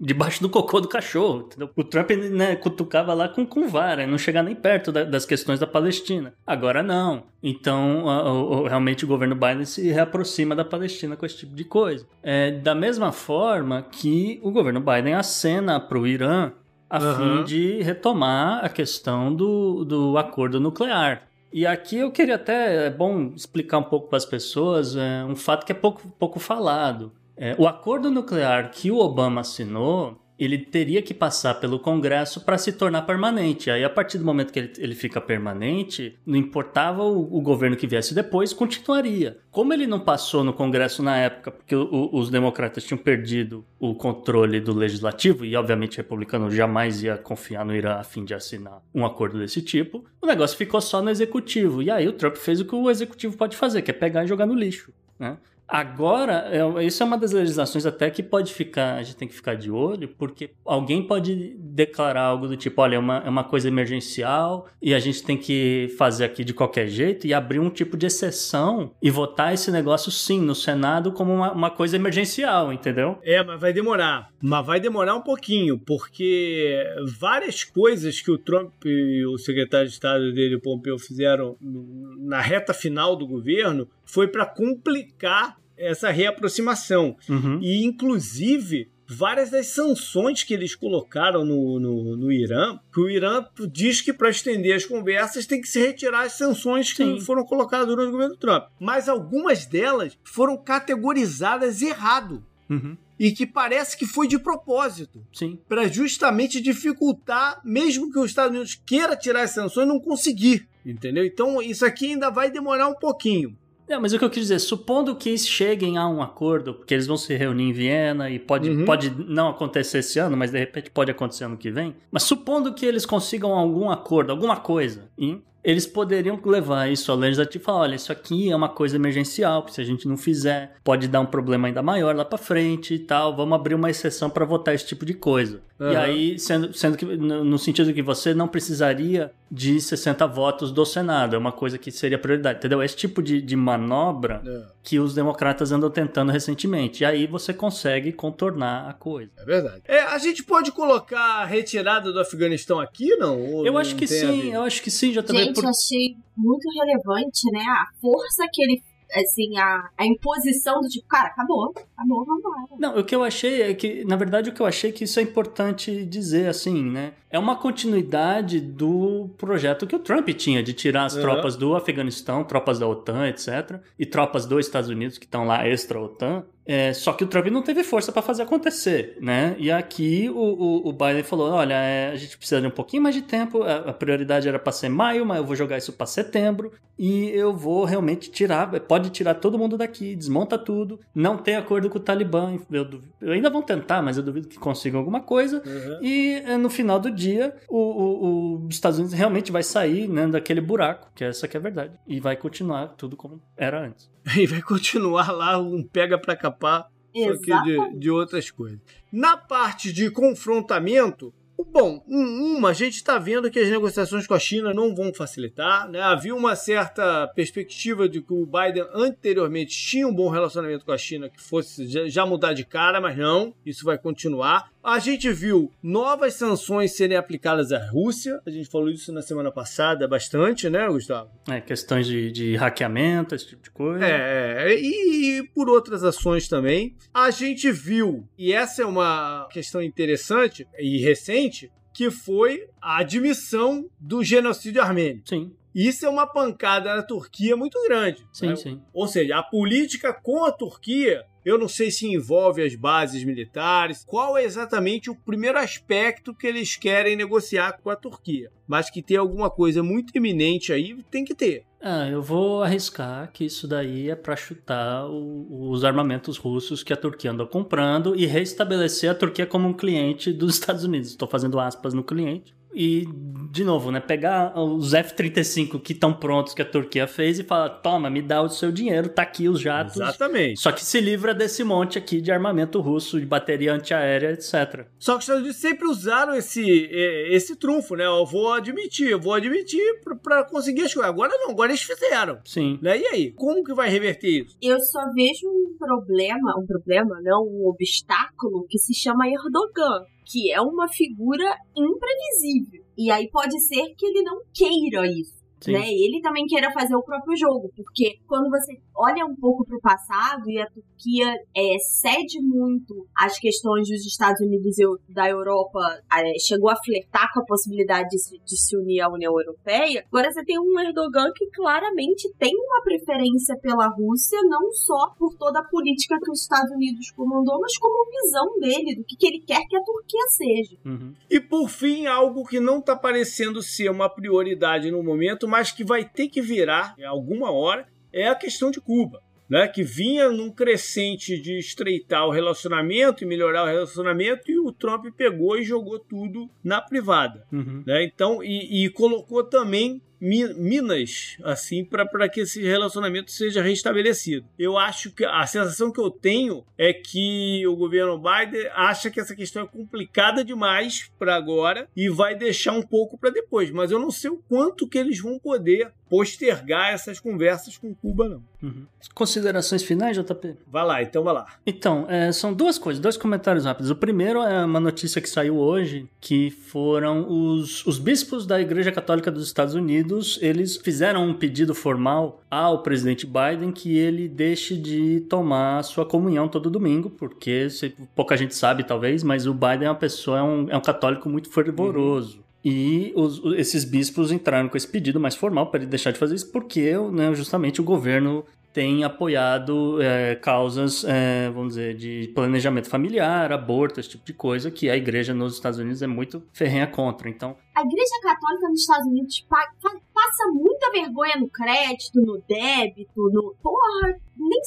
debaixo do cocô do cachorro. Entendeu? O Trump né, cutucava lá com, com vara, não chegar nem perto da, das questões da Palestina. Agora não. Então, a, a, realmente o governo Biden se reaproxima da Palestina com esse tipo de coisa. É, da mesma forma que o governo Biden acena para o Irã a uhum. fim de retomar a questão do, do acordo nuclear. E aqui eu queria até, é bom explicar um pouco para as pessoas é, um fato que é pouco, pouco falado. É, o acordo nuclear que o Obama assinou, ele teria que passar pelo Congresso para se tornar permanente. Aí, a partir do momento que ele, ele fica permanente, não importava o, o, governo que viesse depois, continuaria. Como ele não passou no Congresso na época, porque o, os democratas tinham perdido o controle do legislativo, e obviamente o republicano jamais ia confiar no Irã a fim de assinar um acordo desse tipo, o negócio ficou só no executivo. E aí o Trump fez o que o executivo pode fazer, que é pegar e jogar no lixo. Né? Agora, é, isso é uma das legislações até que pode ficar, a gente tem que ficar de olho, porque alguém pode declarar algo do tipo, olha, é uma, é uma coisa emergencial e a gente tem que fazer aqui de qualquer jeito e abrir um tipo de exceção e votar esse negócio sim no Senado como uma, uma coisa emergencial, entendeu? É, mas vai demorar. Mas vai demorar um pouquinho, porque várias coisas que o Trump e o secretário de Estado dele, Pompeu, fizeram na reta final do governo foi para complicar essa reaproximação. Uhum. E, inclusive, várias das sanções que eles colocaram no, no, no Irã, que o Irã diz que para estender as conversas tem que se retirar as sanções que Sim. foram colocadas durante o governo Trump. Mas algumas delas foram categorizadas errado. Uhum. E que parece que foi de propósito, Sim. para justamente dificultar, mesmo que os Estados Unidos queira tirar as sanções, não conseguir, entendeu? Então isso aqui ainda vai demorar um pouquinho. É, mas o que eu quis dizer, supondo que cheguem a um acordo, porque eles vão se reunir em Viena e pode, Uhum. pode não acontecer esse ano, mas de repente pode acontecer ano que vem. Mas supondo que eles consigam algum acordo, alguma coisa, e eles poderiam levar isso ao legislativo e falar: olha, isso aqui é uma coisa emergencial, que se a gente não fizer, pode dar um problema ainda maior lá pra frente e tal. Vamos abrir uma exceção para votar esse tipo de coisa. E Aham. aí, sendo, sendo que, no, sentido que você não precisaria de 60 votos do Senado, é uma coisa que seria prioridade, entendeu? Esse tipo de, de manobra que os democratas andam tentando recentemente. E aí você consegue contornar a coisa. É verdade. É, a gente pode colocar a retirada do Afeganistão aqui, não? Ou Eu não acho que sim, eu acho que sim, já também. Gente, por- achei muito relevante, né? A força que ele. Assim, a, a imposição do tipo, cara, acabou, acabou, vambora. Não, o que eu achei é que, na verdade, o que eu achei é que isso é importante dizer, assim, né? É uma continuidade do projeto que o Trump tinha de tirar as Uhum. tropas do Afeganistão, tropas da OTAN, etc., e tropas dos Estados Unidos que estão lá extra-OTAN. É, só que o Trump não teve força para fazer acontecer, né? E aqui o, o, o Biden falou: olha, é, a gente precisa de um pouquinho mais de tempo, a, a prioridade era para ser maio, mas eu vou jogar isso para setembro e eu vou realmente tirar, pode tirar todo mundo daqui, desmonta tudo, não tem acordo com o Talibã. Eu, eu ainda vão tentar, mas eu duvido que consigam alguma coisa. Uhum. E é, no final do dia, o, o- os Estados Unidos realmente vai sair né, daquele buraco, que essa que é a verdade, e vai continuar tudo como era antes. <laughs> E vai continuar lá um pega pra capar só que de, de outras coisas. Na parte de confrontamento, bom, um- uma, a gente está vendo que as negociações com a China não vão facilitar. Né? Havia uma certa perspectiva de que o Biden anteriormente tinha um bom relacionamento com a China, que fosse já mudar de cara, mas não, isso vai continuar. A gente viu novas sanções serem aplicadas à Rússia, a gente falou isso na semana passada bastante, né, Gustavo? É, questões de, de hackeamento, esse tipo de coisa. É, é, e, e por outras ações também. A gente viu, e essa é uma questão interessante e recente, que foi a admissão do genocídio armênio. Sim, Isso é uma pancada na Turquia muito grande. sim, né? sim. Ou seja, a política com a Turquia, eu não sei se envolve as bases militares, qual é exatamente o primeiro aspecto que eles querem negociar com a Turquia. Mas que tem alguma coisa muito iminente aí, tem que ter. Ah, eu vou arriscar que isso daí é para chutar o- os armamentos russos que a Turquia andou comprando e restabelecer a Turquia como um cliente dos Estados Unidos. Estou fazendo aspas no cliente. E, de novo, né, pegar os F-35 que estão prontos que a Turquia fez e falar: toma, me dá o seu dinheiro, tá aqui os jatos. Exatamente. Só que se livra desse monte aqui de armamento russo, de bateria antiaérea, etc. Só que os Estados Unidos sempre usaram esse, eh, esse trunfo, né? Eu vou admitir, eu vou admitir pra- pra conseguir as coisas. Agora não, agora eles fizeram. Sim. Né? E aí, como que vai reverter isso? Eu só vejo um problema, um problema, não, um obstáculo que se chama Erdogan, que é uma figura imprevisível. E aí pode ser que ele não queira isso. Sim. Né? Ele também queira fazer o próprio jogo, porque quando você olha um pouco para o passado e a Turquia é, cede muito às questões dos Estados Unidos e da Europa, é, chegou a flertar com a possibilidade de se, de se unir à União Europeia, agora você tem um Erdogan que claramente tem uma preferência pela Rússia, não só por toda a política que os Estados Unidos comandou, mas como visão dele, do que, que ele quer que a Turquia seja. Uhum. E por fim, algo que não está parecendo ser uma prioridade no momento, mas que vai ter que virar em alguma hora, é a questão de Cuba. Né, que vinha num crescente de estreitar o relacionamento e melhorar o relacionamento, e o Trump pegou e jogou tudo na privada. Uhum. né? Então, e, e colocou também minas, assim, para que esse relacionamento seja restabelecido. Eu acho que a sensação que eu tenho é que o governo Biden acha que essa questão é complicada demais para agora e vai deixar um pouco para depois. Mas eu não sei o quanto que eles vão poder postergar essas conversas com Cuba, não. Uhum. Considerações finais, JP? Vai lá, então vai lá. Então, é, são duas coisas, dois comentários rápidos. O primeiro é uma notícia que saiu hoje, que foram os, os bispos da Igreja Católica dos Estados Unidos, eles fizeram um pedido formal ao presidente Biden que ele deixe de tomar sua comunhão todo domingo, porque se, pouca gente sabe, talvez, mas o Biden é uma pessoa, é um, é um católico muito fervoroso. Uhum. E os, esses bispos entraram com esse pedido mais formal para ele deixar de fazer isso, porque né, justamente o governo tem apoiado é, causas, é, vamos dizer, de planejamento familiar, aborto, esse tipo de coisa, que a igreja nos Estados Unidos é muito ferrenha contra. Então, a igreja católica nos Estados Unidos passa muita vergonha no crédito, no débito, no. Porra, nem.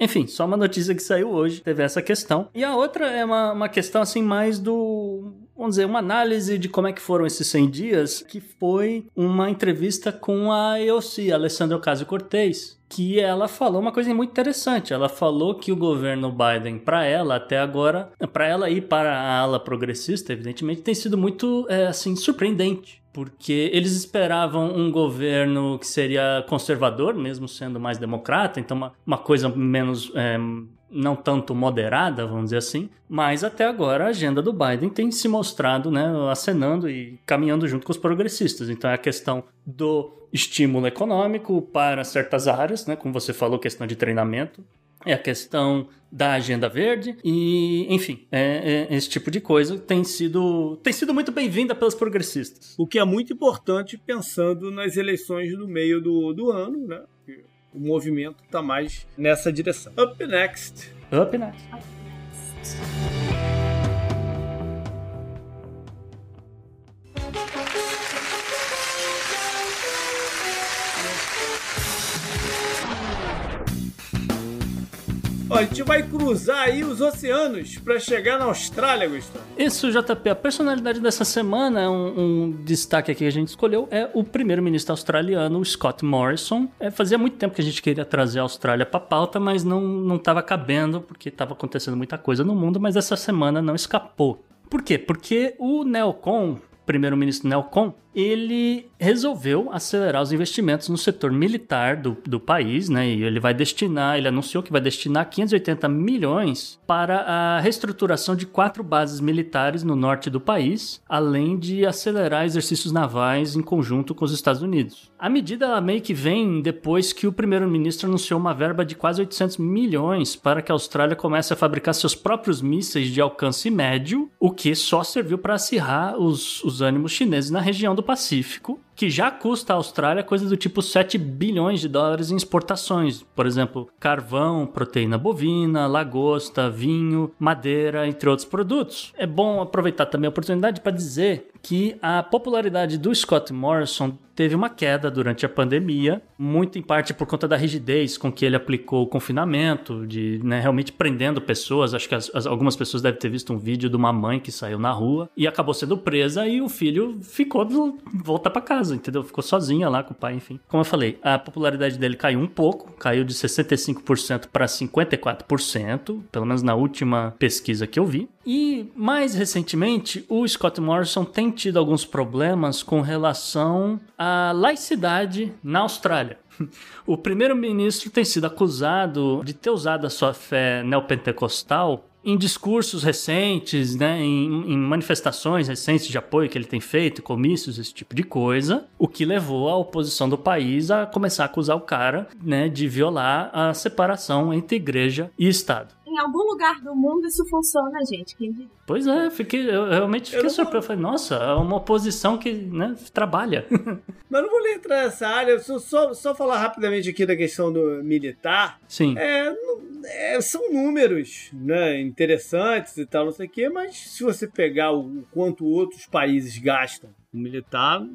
Enfim, só uma notícia que saiu hoje, teve essa questão. E a outra é uma, uma questão assim mais do vamos dizer, uma análise de como é que foram esses 100 dias, que foi uma entrevista com a EOC, Alessandra Ocasio-Cortez, que ela falou uma coisa muito interessante. Ela falou que o governo Biden, para ela até agora, para ela ir para a ala progressista, evidentemente, tem sido muito é, assim surpreendente porque eles esperavam um governo que seria conservador, mesmo sendo mais democrata, então uma, uma coisa menos. É, não tanto moderada, vamos dizer assim, mas até agora a agenda do Biden tem se mostrado, né, acenando e caminhando junto com os progressistas. Então é a questão do estímulo econômico para certas áreas, né, como você falou, questão de treinamento, é a questão da agenda verde e, enfim, é, é, esse tipo de coisa tem sido, tem sido muito bem-vinda pelos progressistas. O que é muito importante pensando nas eleições do meio do, do ano, né? O movimento está mais nessa direção. Up next. Up next. Up next. A gente vai cruzar aí os oceanos para chegar na Austrália, Gustavo. Isso, JP. A personalidade dessa semana, um, um destaque aqui que a gente escolheu, é o primeiro-ministro australiano, Scott Morrison. É, fazia muito tempo que a gente queria trazer a Austrália para pauta, mas não, não tava cabendo, porque estava acontecendo muita coisa no mundo, mas essa semana não escapou. Por quê? Porque o Neocon, primeiro-ministro Neocon, ele resolveu acelerar os investimentos no setor militar do, do país, né? E ele vai destinar, ele anunciou que vai destinar 580 milhões para a reestruturação de quatro bases militares no norte do país, além de acelerar exercícios navais em conjunto com os Estados Unidos. A medida ela meio que vem depois que o primeiro-ministro anunciou uma verba de quase 800 milhões para que a Austrália comece a fabricar seus próprios mísseis de alcance médio, o que só serviu para acirrar os, os ânimos chineses na região do Pacífico, que já custa à Austrália coisa do tipo 7 bilhões de dólares em exportações. Por exemplo, carvão, proteína bovina, lagosta, vinho, madeira, entre outros produtos. É bom aproveitar também a oportunidade para dizer que a popularidade do Scott Morrison teve uma queda durante a pandemia, muito em parte por conta da rigidez com que ele aplicou o confinamento, de né, realmente prendendo pessoas. Acho que as, as, algumas pessoas devem ter visto um vídeo de uma mãe que saiu na rua e acabou sendo presa e o filho ficou do, volta para casa, entendeu? Ficou sozinha lá com o pai, enfim. Como eu falei, a popularidade dele caiu um pouco, caiu de 65% para 54%, pelo menos na última pesquisa que eu vi. E mais recentemente, o Scott Morrison tem tido alguns problemas com relação à laicidade na Austrália. <laughs> O primeiro-ministro tem sido acusado de ter usado a sua fé neopentecostal em discursos recentes, né, em, em, manifestações recentes de apoio que ele tem feito, comícios, esse tipo de coisa, o que levou a oposição do país a começar a acusar o cara né, de violar a separação entre igreja e Estado em algum lugar do mundo isso funciona, gente. Quem diria? Pois é, fiquei, eu realmente fiquei eu surpreso. Falei, nossa, é uma oposição que né, trabalha. <laughs> Mas não vou entrar nessa área, só, só, só falar rapidamente aqui da questão do militar. Sim. É, é, são números né, interessantes e tal, não sei o quê, mas se você pegar o, o quanto outros países gastam o militar,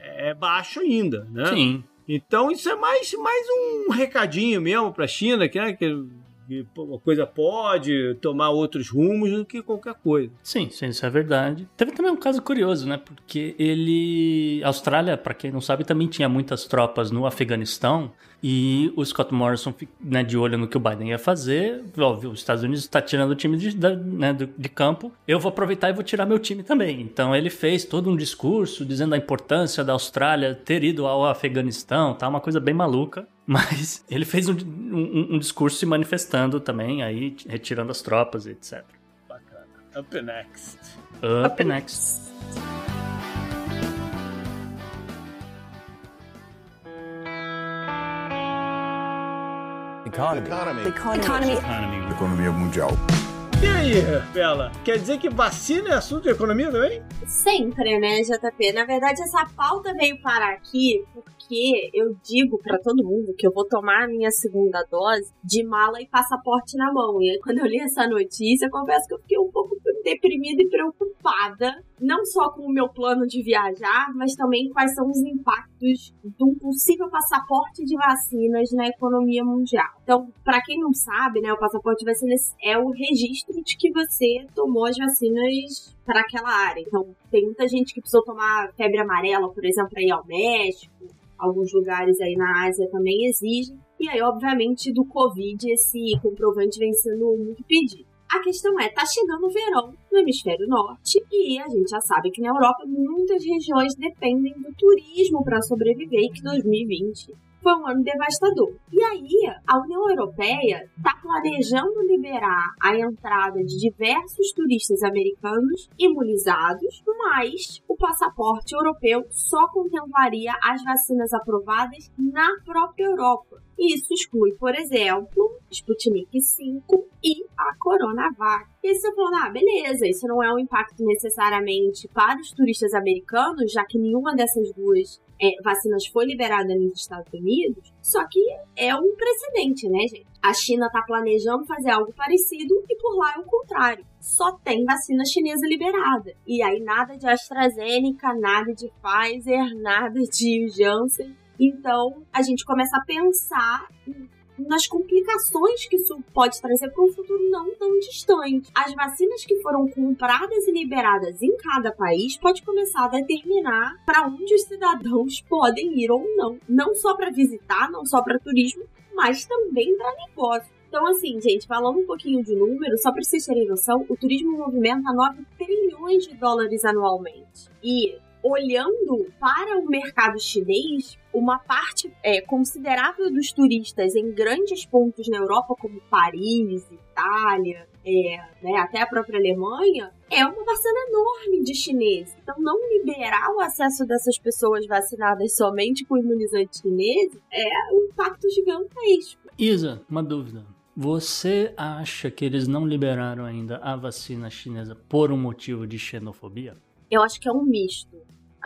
é baixo ainda, né? Sim. Então isso é mais, mais um recadinho mesmo para a China, que, né, que que a coisa pode tomar outros rumos do que qualquer coisa. Sim, sim, isso é verdade. Teve também um caso curioso, né? Porque ele. A Austrália, para quem não sabe, também tinha muitas tropas no Afeganistão. E o Scott Morrison, né, de olho no que o Biden ia fazer, óbvio, os Estados Unidos está tirando o time de, né, de campo, eu vou aproveitar e vou tirar meu time também. Então ele fez todo um discurso dizendo a importância da Austrália ter ido ao Afeganistão, tá? Uma coisa bem maluca. Mas <laughs> ele fez um, um, um discurso se manifestando também, aí retirando as tropas, etc. Bacana. Up next. Up, Up next. next. Economy. Economy. Economy. Economy. Economia mundial. E aí, Bela? Quer dizer que vacina é assunto de economia também? Sempre, né, JP? Na verdade, essa pauta veio parar aqui porque eu digo para todo mundo que eu vou tomar a minha segunda dose de mala e passaporte na mão. E quando eu li essa notícia, confesso que eu fiquei um pouco deprimida e preocupada, não só com o meu plano de viajar, mas também quais são os impactos de um possível passaporte de vacinas na economia mundial. Então, para quem não sabe, né, o passaporte de vacinas é o registro de que você tomou as vacinas para aquela área. Então, tem muita gente que precisou tomar febre amarela, por exemplo, para ir ao México. Alguns lugares aí na Ásia também exigem. E aí, obviamente, do Covid, esse comprovante vem sendo muito pedido. A questão é, tá chegando o verão no hemisfério norte e a gente já sabe que na Europa muitas regiões dependem do turismo para sobreviver e que 2020 foi um ano devastador. E aí, a União Europeia está planejando liberar a entrada de diversos turistas americanos imunizados, mas o passaporte europeu só contemplaria as vacinas aprovadas na própria Europa. Isso exclui, por exemplo, Sputnik 5 e a Coronavac. E você falou, ah, beleza, isso não é um impacto necessariamente para os turistas americanos, já que nenhuma dessas duas é, vacinas foi liberada nos Estados Unidos, só que é um precedente, né, gente? A China está planejando fazer algo parecido e por lá é o contrário. Só tem vacina chinesa liberada. E aí nada de AstraZeneca, nada de Pfizer, <laughs> nada de Janssen. Então a gente começa a pensar nas complicações que isso pode trazer para um futuro não tão distante. As vacinas que foram compradas e liberadas em cada país pode começar a determinar para onde os cidadãos <laughs> podem ir ou não, não só para visitar, não só para turismo, mas também para negócio. Então, assim, gente, falando um pouquinho de número, só para vocês terem noção, o turismo movimenta 9 trilhões de dólares anualmente. E olhando para o mercado chinês, uma parte é, considerável dos turistas em grandes pontos na Europa, como Paris, Itália, é, né, até a própria Alemanha, é uma vacina enorme de chineses. Então, não liberar o acesso dessas pessoas vacinadas somente com imunizante chinês é um impacto gigantesco. Isa, uma dúvida. Você acha que eles não liberaram ainda a vacina chinesa por um motivo de xenofobia? Eu acho que é um misto.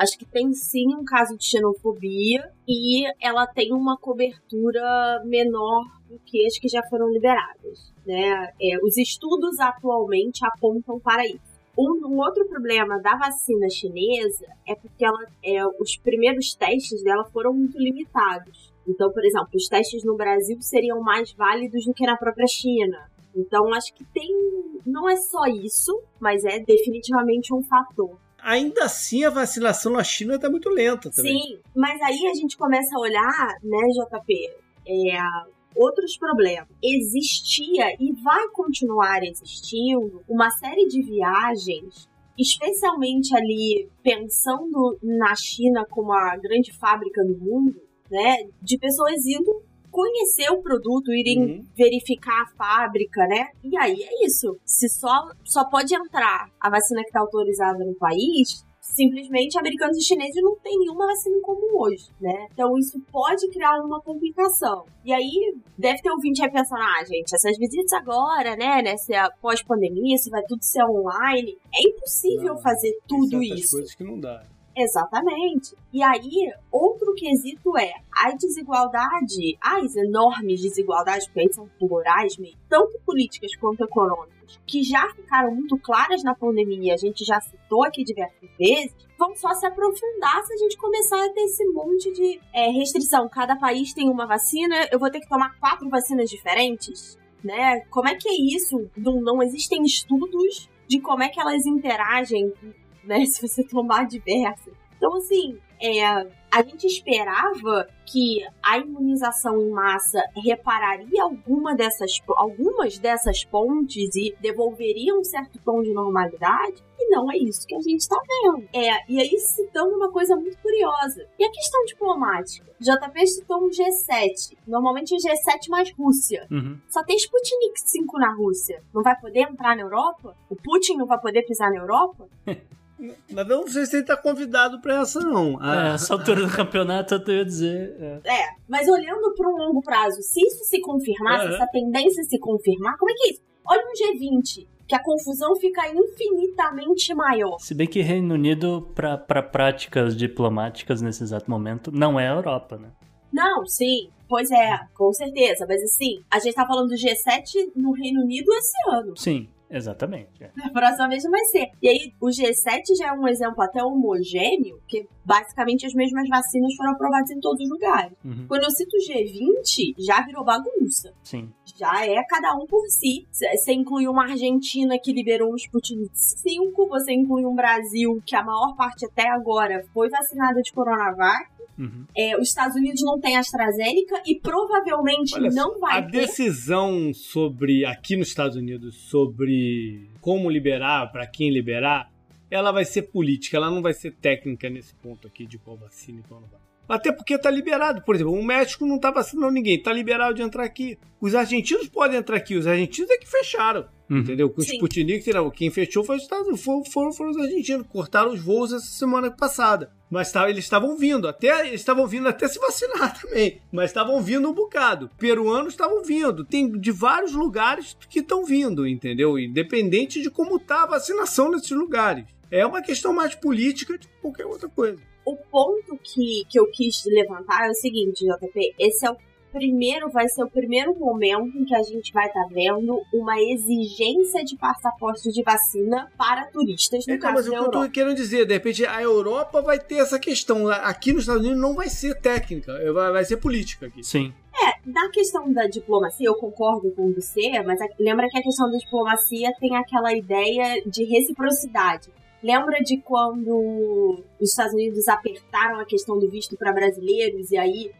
Acho que tem sim um caso de xenofobia e ela tem uma cobertura menor do que as que já foram liberadas. Né? É, os estudos atualmente apontam para isso. Um, um, outro problema da vacina chinesa é porque ela, é, os primeiros testes dela foram muito limitados. Então, por exemplo, os testes no Brasil seriam mais válidos do que na própria China. Então, acho que tem. Não é só isso, mas é definitivamente um fator ainda assim a vacinação na China está muito lenta também. Sim, mas aí a gente começa a olhar, né, JP, é, outros problemas. Existia e vai continuar existindo uma série de viagens, especialmente ali pensando na China como a grande fábrica do mundo, né, de pessoas indo conhecer o produto, irem uhum. verificar a fábrica, né? E aí é isso. Se só, só pode entrar a vacina que está autorizada no país, simplesmente americanos e chineses não têm nenhuma vacina comum hoje, né? Então isso pode criar uma complicação. E aí deve ter ouvinte aí pensando, ah, gente, essas visitas agora, né, nessa pós-pandemia, isso vai tudo ser online. É impossível não, fazer tudo isso. coisas que não dá. Exatamente. E aí, outro quesito é a desigualdade, as enormes desigualdades, porque aí são plurais tanto políticas quanto econômicas, que já ficaram muito claras na pandemia, a gente já citou aqui diversas vezes, vão só se aprofundar se a gente começar a ter esse monte de é, restrição. Cada país tem uma vacina, eu vou ter que tomar quatro vacinas diferentes? né? Como é que é isso? Não, não existem estudos de como é que elas interagem, né? <laughs> Se você tomar diversas. Então, assim, é, a gente esperava que a imunização em massa repararia alguma dessas, algumas dessas pontes e devolveria um certo tom de normalidade. E não é isso que a gente está vendo. É, e aí citando uma coisa muito curiosa. E a questão diplomática? JP citou um G7. Normalmente o G7 mais Rússia. Uhum. Só tem Sputnik 5 na Rússia. Não vai poder entrar na Europa? O Putin não vai poder pisar na Europa? <laughs> Mas eu não sei se ele tá convidado pra essa, não. É, Ah, essa altura do campeonato eu ia dizer. é. É, mas olhando para um longo prazo, se isso se confirmar, se essa tendência se confirmar, como é que é isso? Olha um G20, que a confusão fica infinitamente maior. Se bem que Reino Unido, pra, pra práticas diplomáticas nesse exato momento, não é a Europa, né? Não, sim, pois é, com certeza, mas assim, a gente tá falando do G7 no Reino Unido esse ano. Sim, exatamente. é. A próxima vez não vai ser. E aí, o G7 já é um exemplo até homogêneo, porque basicamente as mesmas vacinas foram aprovadas em todos os lugares. Uhum, Quando eu cito G20, já virou bagunça. sim. já é cada um por si. Você inclui uma Argentina que liberou um Sputnik 5, você inclui um Brasil que a maior parte até agora foi vacinada de Coronavac. Uhum. É, os Estados Unidos não tem AstraZeneca e provavelmente Olha não vai a ter. decisão sobre, aqui nos Estados Unidos, sobre como liberar, pra quem liberar, ela vai ser política, ela não vai ser técnica nesse ponto aqui de qual vacina e qual não vai. Até porque tá liberado. Por exemplo, o México não tá vacinando ninguém, tá liberado de entrar aqui. Os argentinos podem entrar aqui, os argentinos é que fecharam. Uhum. Entendeu? Com o Sim. Sputnik, quem fechou foi os Estados Unidos, foram, foram, foram os argentinos, cortaram os voos essa semana passada. Mas tá, eles estavam vindo, até eles estavam vindo até se vacinar <laughs> também. Mas estavam vindo um bocado. Peruanos estavam vindo. Tem de vários lugares que estão vindo, entendeu? Independente de como tá a vacinação nesses lugares. É uma questão mais política de qualquer outra coisa. O ponto que, que eu quis levantar é o seguinte, JP. Esse é o primeiro, vai ser o primeiro momento em que a gente vai estar vendo uma exigência de passaporte de vacina para turistas, no Então, caso mas o da que eu tô querendo dizer, de repente a Europa vai ter essa questão. Aqui nos Estados Unidos não vai ser técnica, vai, ser política aqui. Sim. É, na questão da diplomacia, eu concordo com você, mas lembra que a questão da diplomacia tem aquela ideia de reciprocidade. Lembra de quando os Estados Unidos apertaram a questão do visto para brasileiros e aí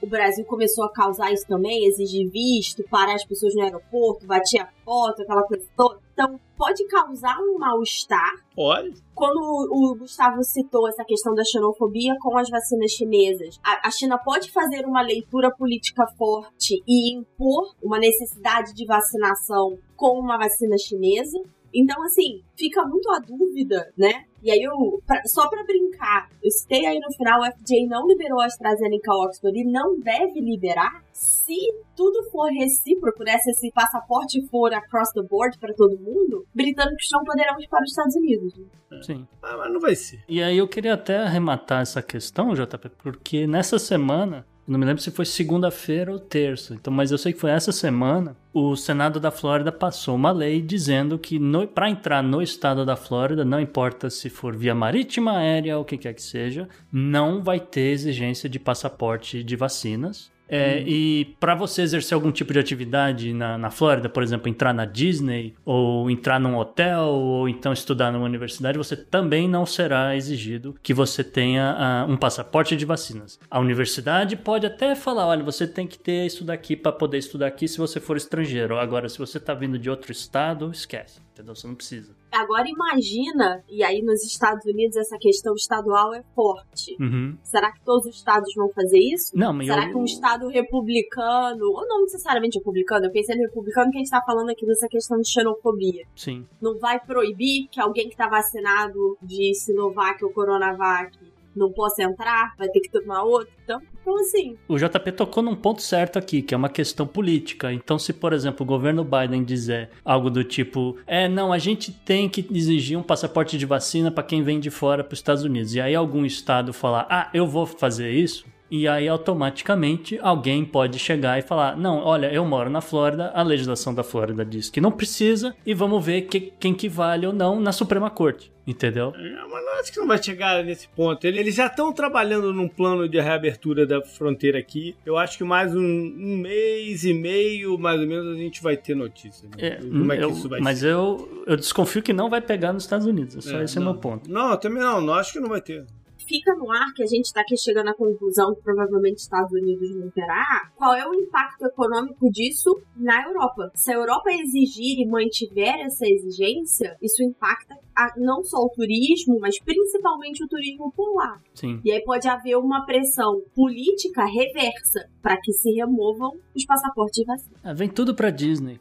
o Brasil começou a causar isso também, exigir visto, parar as pessoas no aeroporto, bater a foto, aquela coisa toda. Então, pode causar um mal-estar Olha, quando o Gustavo citou essa questão da xenofobia com as vacinas chinesas, a, a China pode fazer uma leitura política forte e impor uma necessidade de vacinação com uma vacina chinesa. Então, assim, fica muito a dúvida, né? E aí, eu, pra- só pra brincar, eu citei aí no final, o FDA não liberou a AstraZeneca Oxford e não deve liberar se tudo for recíproco, né? Se esse passaporte for across the board para todo mundo, britânicos não poderão ir para os Estados Unidos. né? Sim. ah, mas não vai ser. E aí eu queria até arrematar essa questão, JP, porque nessa semana, não me lembro se foi segunda-feira ou terça, então, mas eu sei que foi essa semana, o Senado da Flórida passou uma lei dizendo que para entrar no estado da Flórida, não importa se for via marítima, aérea ou o que quer que seja, não vai ter exigência de passaporte de vacinas. É, E para você exercer algum tipo de atividade na, na Flórida, por exemplo, entrar na Disney, ou entrar num hotel, ou então estudar numa universidade, você também não será exigido que você tenha ah, um passaporte de vacinas. A universidade pode até falar: olha, você tem que ter isso daqui para poder estudar aqui se você for estrangeiro. Agora, se você está vindo de outro estado, esquece, entendeu? Você não precisa. Agora imagina, e aí nos Estados Unidos essa questão estadual é forte. Uhum. Será que todos os estados vão fazer isso? Não, mas Será eu- que um estado republicano, ou não necessariamente republicano, eu pensei no republicano que a gente tá falando aqui dessa questão de xenofobia, Sim. não vai proibir que alguém que tá vacinado de Sinovac ou Coronavac não possa entrar, vai ter que tomar outro. Então, então assim, O JP tocou num ponto certo aqui, que é uma questão política. Então, se, por exemplo, o governo Biden dizer algo do tipo: é, não, a gente tem que exigir um passaporte de vacina para quem vem de fora para os Estados Unidos, e aí algum estado falar: ah, eu vou fazer isso. E aí, automaticamente, alguém pode chegar e falar: Não, olha, eu moro na Flórida, a legislação da Flórida diz que não precisa, e vamos ver que, quem que vale ou não na Suprema Corte. Entendeu? É, mas não acho que não vai chegar nesse ponto. Eles já estão trabalhando num plano de reabertura da fronteira aqui. Eu acho que mais um, um mês e meio, mais ou menos, a gente vai ter notícia. Né? É, Como é que eu, isso vai mas ser? eu, eu desconfio que não vai pegar nos Estados Unidos. É só é, esse não. é o meu ponto. Não, também não. Não acho que não vai ter fica no ar que a gente está aqui chegando à conclusão que provavelmente Estados Unidos não terá, qual é o impacto econômico disso na Europa? Se a Europa exigir e mantiver essa exigência, isso impacta a, não só o turismo, mas principalmente o turismo lá. Sim. E aí pode haver uma pressão política reversa para que se removam os passaportes de vacina. Ah, vem tudo para Disney.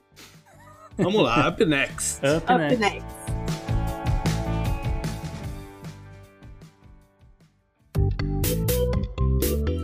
Vamos lá, up next. up, up next. next.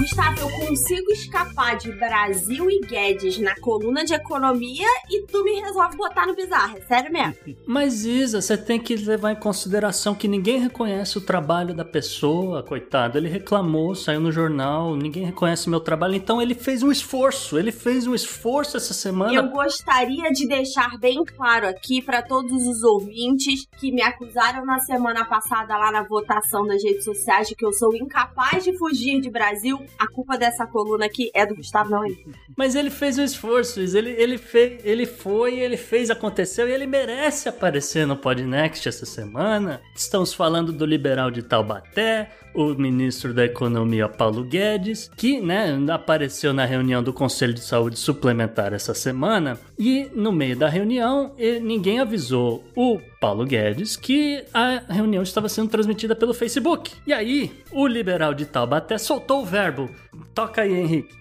Gustavo, eu consigo escapar de Brasil e Guedes na coluna de economia e tu me resolve botar no bizarro. É sério mesmo? <laughs> Mas, Isa, você tem que levar em consideração que ninguém reconhece o trabalho da pessoa, coitado. Ele reclamou, saiu no jornal, ninguém reconhece meu trabalho. Então, ele fez um esforço. Ele fez um esforço essa semana. Eu gostaria de deixar bem claro aqui para todos os ouvintes que me acusaram na semana passada lá na votação das redes sociais de que eu sou incapaz de fugir de Brasil a culpa dessa coluna aqui é do Gustavo, não é? Mas ele fez o esforço, ele, ele, fez, ele foi, ele fez, aconteceu e ele merece aparecer no Podnext essa semana. Estamos falando do liberal de Taubaté, o ministro da Economia Paulo Guedes, que né, apareceu na reunião do Conselho de Saúde Suplementar essa semana, e no meio da reunião ninguém avisou o Paulo Guedes que a reunião estava sendo transmitida pelo Facebook. E aí, o liberal de Taubaté soltou o verbo. Toca aí, Henrique.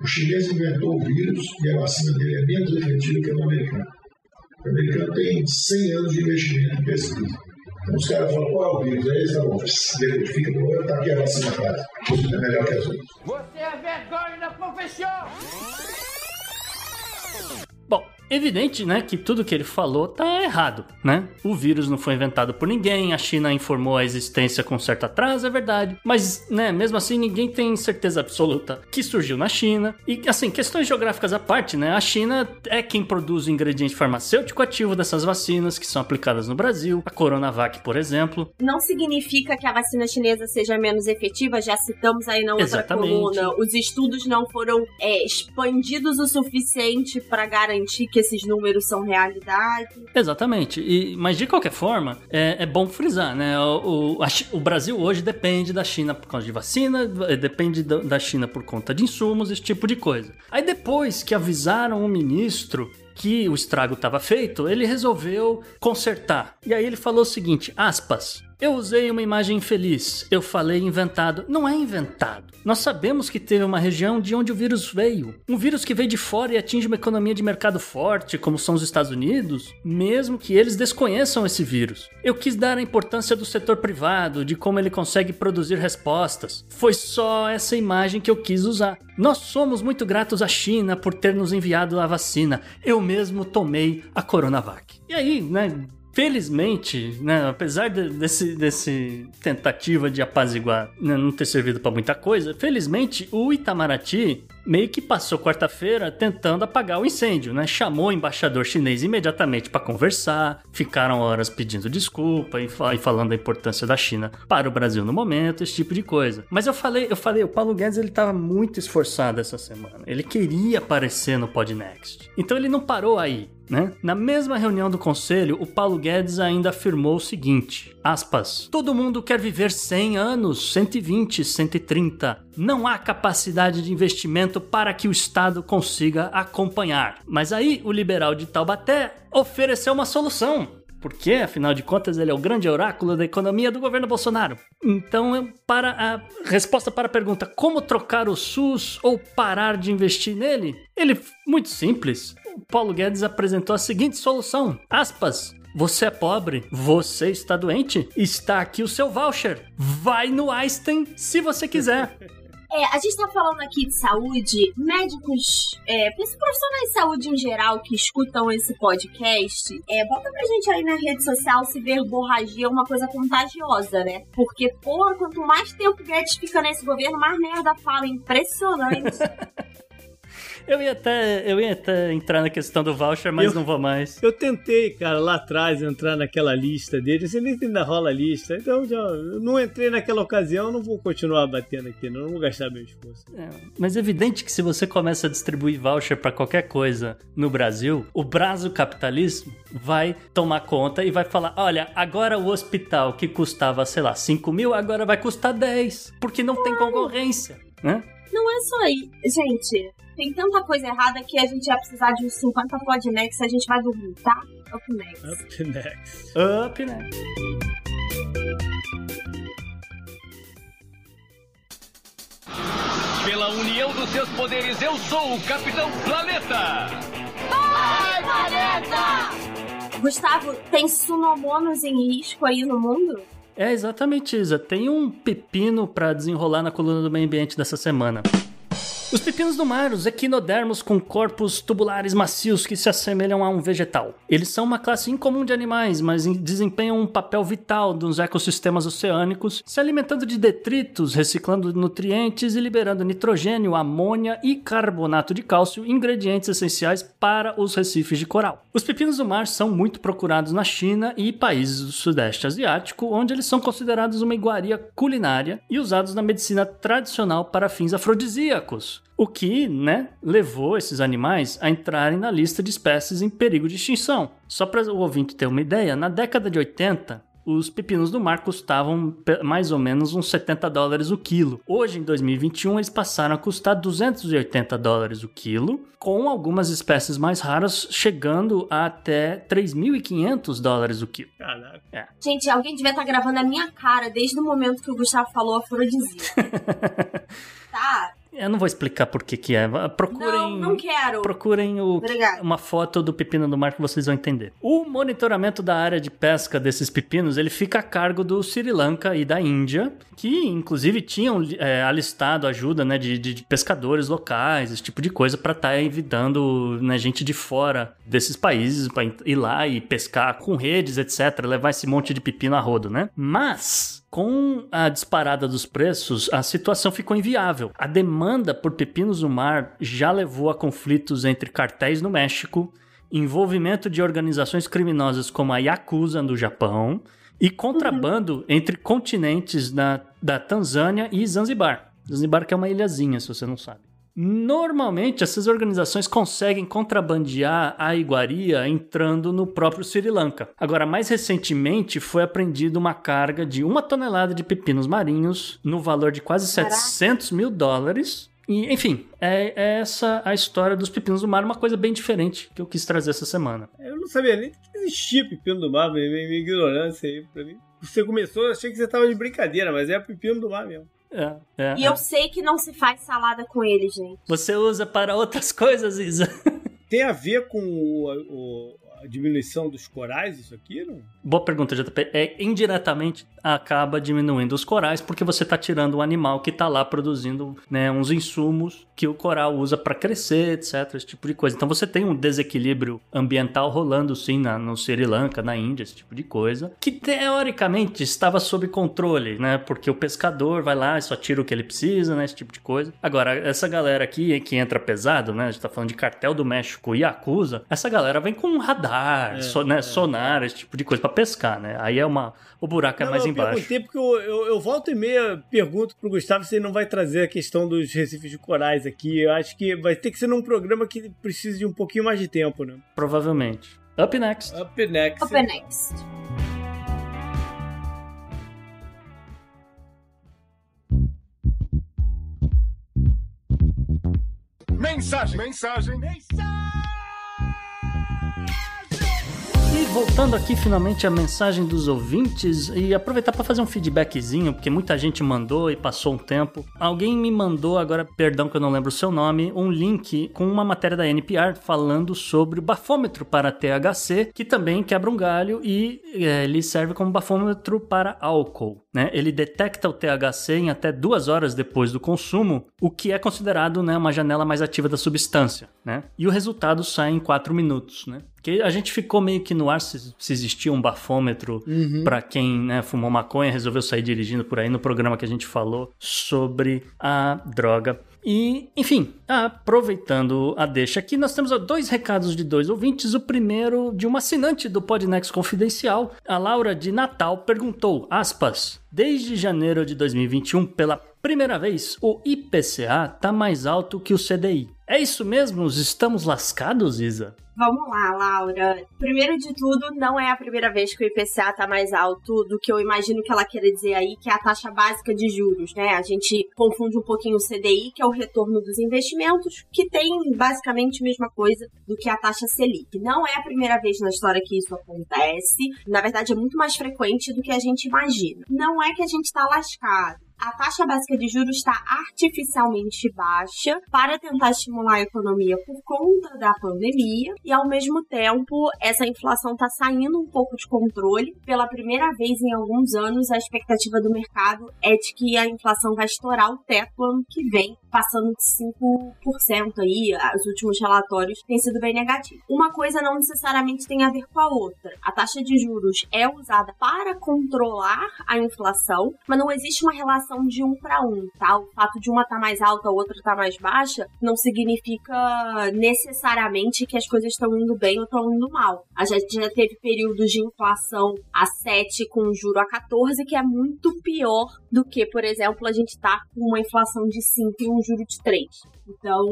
O chinês inventou o vírus e a vacina dele é menos efetiva que a do americano. O americano tem 100 anos de investimento em pesquisa. Então os caras falam, qual é o vírus? Aí eles falam, decodifica, está aqui a vacina para É melhor que as outras. Você é vergonha da profissão! Evidente, né, que tudo que ele falou tá errado, né? O vírus não foi inventado por ninguém, a China informou a existência com certo atraso, é verdade. Mas, né, mesmo assim, ninguém tem certeza absoluta que surgiu na China. E, assim, questões geográficas à parte, né? A China é quem produz o ingrediente farmacêutico ativo dessas vacinas que são aplicadas no Brasil, a Coronavac, por exemplo. Não significa que a vacina chinesa seja menos efetiva, já citamos aí na outra Exatamente. coluna. Os estudos não foram é, expandidos o suficiente para garantir que esses números são realidade. Exatamente. E, mas de qualquer forma, é, é bom frisar, né? O, o, a, o, Brasil hoje depende da China por causa de vacina, depende da China por conta de insumos, esse tipo de coisa. Aí depois que avisaram o ministro que o estrago estava feito, ele resolveu consertar. E aí ele falou o seguinte, aspas, eu usei uma imagem infeliz. Eu falei inventado. Não é inventado. Nós sabemos que teve uma região de onde o vírus veio. Um vírus que veio de fora e atinge uma economia de mercado forte, como são os Estados Unidos, mesmo que eles desconheçam esse vírus. Eu quis dar a importância do setor privado, de como ele consegue produzir respostas. Foi só essa imagem que eu quis usar. Nós somos muito gratos à China por ter nos enviado a vacina. Eu mesmo tomei a Coronavac. E aí, né? Felizmente, né, apesar de, desse, desse tentativa de apaziguar né, não ter servido para muita coisa, felizmente o Itamaraty meio que passou quarta-feira tentando apagar o incêndio, né? Chamou o embaixador chinês imediatamente para conversar, ficaram horas pedindo desculpa e, e, falando da importância da China para o Brasil no momento, esse tipo de coisa. Mas eu falei, eu falei, o Paulo Guedes ele estava muito esforçado essa semana. Ele queria aparecer no Podnext. Então ele não parou aí. Né? Na mesma reunião do conselho, o Paulo Guedes ainda afirmou o seguinte: aspas, todo mundo quer viver 100 anos, 120, 130. Não há capacidade de investimento para que o Estado consiga acompanhar. Mas aí o liberal de Taubaté ofereceu uma solução. Porque, afinal de contas, ele é o grande oráculo da economia do governo Bolsonaro. Então, para a resposta para a pergunta como trocar o SUS ou parar de investir nele, ele muito simples. O Paulo Guedes apresentou a seguinte solução: aspas. Você é pobre? Você está doente? Está aqui o seu voucher. Vai no Einstein se você quiser. <laughs> É, a gente tá falando aqui de saúde, médicos, é, profissionais de saúde em geral que escutam esse podcast, é, bota pra gente aí na rede social se verborragia é uma coisa contagiosa, né? Porque, porra, quanto mais tempo Guedes fica nesse governo, mais merda fala. Impressionante. <laughs> Eu ia até, eu ia até entrar na questão do voucher, mas Eu- não vou mais. Eu tentei, cara, lá atrás entrar naquela lista dele. Você nem ainda rola a lista. Então, já, eu não entrei naquela ocasião, não vou continuar batendo aqui, não, não vou gastar meu esforço. É, mas é evidente que se você começa a distribuir voucher pra qualquer coisa no Brasil, o braço capitalismo vai tomar conta e vai falar: olha, agora o hospital que custava, sei lá, 5 mil, agora vai custar 10, porque não tem concorrência, né? Não é só aí. Gente, tem tanta coisa errada que a gente ia precisar de uns 50 podnex se a gente vai dormir, tá? Up next. Up next. Up, né? Pela união dos seus poderes, eu sou o Capitão Planeta! Vai, planeta! Gustavo, tem sunomonos em risco aí no mundo? É exatamente isso. Tem um pepino pra desenrolar na coluna do meio ambiente dessa semana. Os pepinos do mar, os equinodermos com corpos tubulares macios que se assemelham a um vegetal. Eles são uma classe incomum de animais, mas em- desempenham um papel vital nos ecossistemas oceânicos, se alimentando de detritos, reciclando nutrientes e liberando nitrogênio, amônia e carbonato de cálcio, ingredientes essenciais para os recifes de coral. Os pepinos do mar são muito procurados na China e países do Sudeste Asiático, onde eles são considerados uma iguaria culinária e usados na medicina tradicional para fins afrodisíacos. O que, né, levou esses animais a entrarem na lista de espécies em perigo de extinção. Só para o ouvinte ter uma ideia, na década de 80, os pepinos do mar custavam mais ou menos uns 70 dólares o quilo. Hoje, em 2021, eles passaram a custar 280 dólares o quilo, com algumas espécies mais raras chegando a até 3.500 dólares o quilo. Caraca. É. Gente, alguém devia estar gravando a minha cara desde o momento que o Gustavo falou afrodisíaco. <laughs> tá? Eu não vou explicar por que que é. Procurem... Não, não quero. Procurem o- uma foto do pepino do mar que vocês vão entender. O monitoramento da área de pesca desses pepinos ele fica a cargo do Sri Lanka e da Índia, que inclusive tinham é, alistado ajuda né, de, de- pescadores locais, esse tipo de coisa, para estar evitando né, gente de fora desses países para ir lá e pescar com redes, etc., levar esse monte de pepino a rodo, né? Mas com a disparada dos preços, a situação ficou inviável. A demanda por pepinos no mar já levou a conflitos entre cartéis no México, envolvimento de organizações criminosas como a Yakuza no Japão e contrabando entre continentes da, da Tanzânia e Zanzibar. Zanzibar que é uma ilhazinha, se você não sabe. Normalmente, essas organizações conseguem contrabandear a iguaria entrando no próprio Sri Lanka. Agora, mais recentemente, foi apreendida uma carga de uma tonelada de pepinos marinhos no valor de quase Caraca. 700 mil dólares. E, enfim, é, é essa a história dos pepinos do mar, uma coisa bem diferente que eu quis trazer essa semana. Eu não sabia nem que existia pepino do mar, minha, minha ignorância aí pra mim. Você começou, eu achei que você tava de brincadeira, mas é pepino do mar mesmo. É, é, E é. eu sei que não se faz salada com ele, gente. Você usa para outras coisas, Isa? <laughs> Tem a ver com o- o- diminuição dos corais, isso aqui? Não? Boa pergunta, JP. É, indiretamente acaba diminuindo os corais porque você está tirando um animal que está lá produzindo né, uns insumos que o coral usa para crescer, etc. Esse tipo de coisa. Então você tem um desequilíbrio ambiental rolando sim na, no Sri Lanka, na Índia, esse tipo de coisa, que teoricamente estava sob controle, né? Porque o pescador vai lá e só tira o que ele precisa, né? Esse tipo de coisa. Agora, essa galera aqui que entra pesado, né? A gente tá falando de cartel do México e acusa, essa galera vem com radar, É, so- né, é. sonar, esse tipo de coisa para pescar, né? Aí é uma. O buraco é Não, mais não, eu embaixo. perguntei porque eu, eu, eu volto e meia pergunto pro Gustavo se ele não vai trazer a questão dos recifes de corais aqui. Eu acho que vai ter que ser num programa que precise de um pouquinho mais de tempo, né? Provavelmente. Up next. Up next. Open next. Mensagem, mensagem. Voltando aqui finalmente a mensagem dos ouvintes e aproveitar para fazer um feedbackzinho, porque muita gente mandou e passou um tempo. Alguém me mandou, agora, perdão que eu não lembro o seu nome, um link com uma matéria da NPR falando sobre o bafômetro para THC, que também quebra um galho e é, ele serve como bafômetro para álcool. Né? Ele detecta o THC em até duas horas depois do consumo, o que é considerado né, uma janela mais ativa da substância. Né? E o resultado sai em quatro minutos. Né? Que a gente ficou meio que no ar se, se existia um bafômetro Uhum. para quem né, fumou maconha, resolveu sair dirigindo por aí no programa que a gente falou sobre a droga. E, enfim, aproveitando a deixa aqui, nós temos dois recados de dois ouvintes. O primeiro de uma assinante do Podnext Confidencial, a Laura de Natal, perguntou, aspas, desde janeiro de 2021, pela primeira vez, o IPCA tá mais alto que o CDI. É isso mesmo? Estamos lascados, Isa? Vamos lá, Laura. Primeiro de tudo, não é a primeira vez que o IPCA tá mais alto do que eu imagino que ela queira dizer aí, que é a taxa básica de juros, né? A gente confunde um pouquinho o CDI, que é o retorno dos investimentos, que tem basicamente a mesma coisa do que a taxa Selic. Não é a primeira vez na história que isso acontece. Na verdade, é muito mais frequente do que a gente imagina. Não é que a gente tá lascado a taxa básica de juros está artificialmente baixa para tentar estimular a economia por conta da pandemia e ao mesmo tempo essa inflação está saindo um pouco de controle. Pela primeira vez em alguns anos, a expectativa do mercado é de que a inflação vai estourar o teto ano que vem, passando de 5% aí. Os últimos relatórios têm sido bem negativos. Uma coisa não necessariamente tem a ver com a outra. A taxa de juros é usada para controlar a inflação, mas não existe uma relação de um para um, tá? O fato de uma estar tá mais alta, a outra estar tá mais baixa, não significa necessariamente que as coisas estão indo bem ou estão indo mal. A gente já teve períodos de inflação a 7 com juro a 14, que é muito pior do que, por exemplo, a gente tá com uma inflação de 5 e um juro de 3. Então,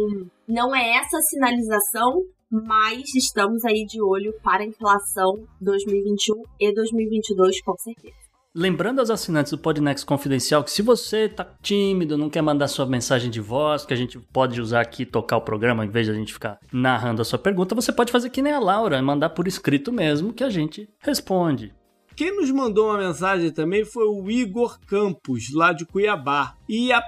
não é essa sinalização, mas estamos aí de olho para a inflação 2021 e 2022, com certeza. Lembrando aos assinantes do Podnext Confidencial que se você tá tímido, não quer mandar sua mensagem de voz, que a gente pode usar aqui tocar o programa em vez de a gente ficar narrando a sua pergunta, você pode fazer que nem a Laura, mandar por escrito mesmo que a gente responde. Quem nos mandou uma mensagem também foi o Igor Campos, lá de Cuiabá. E a,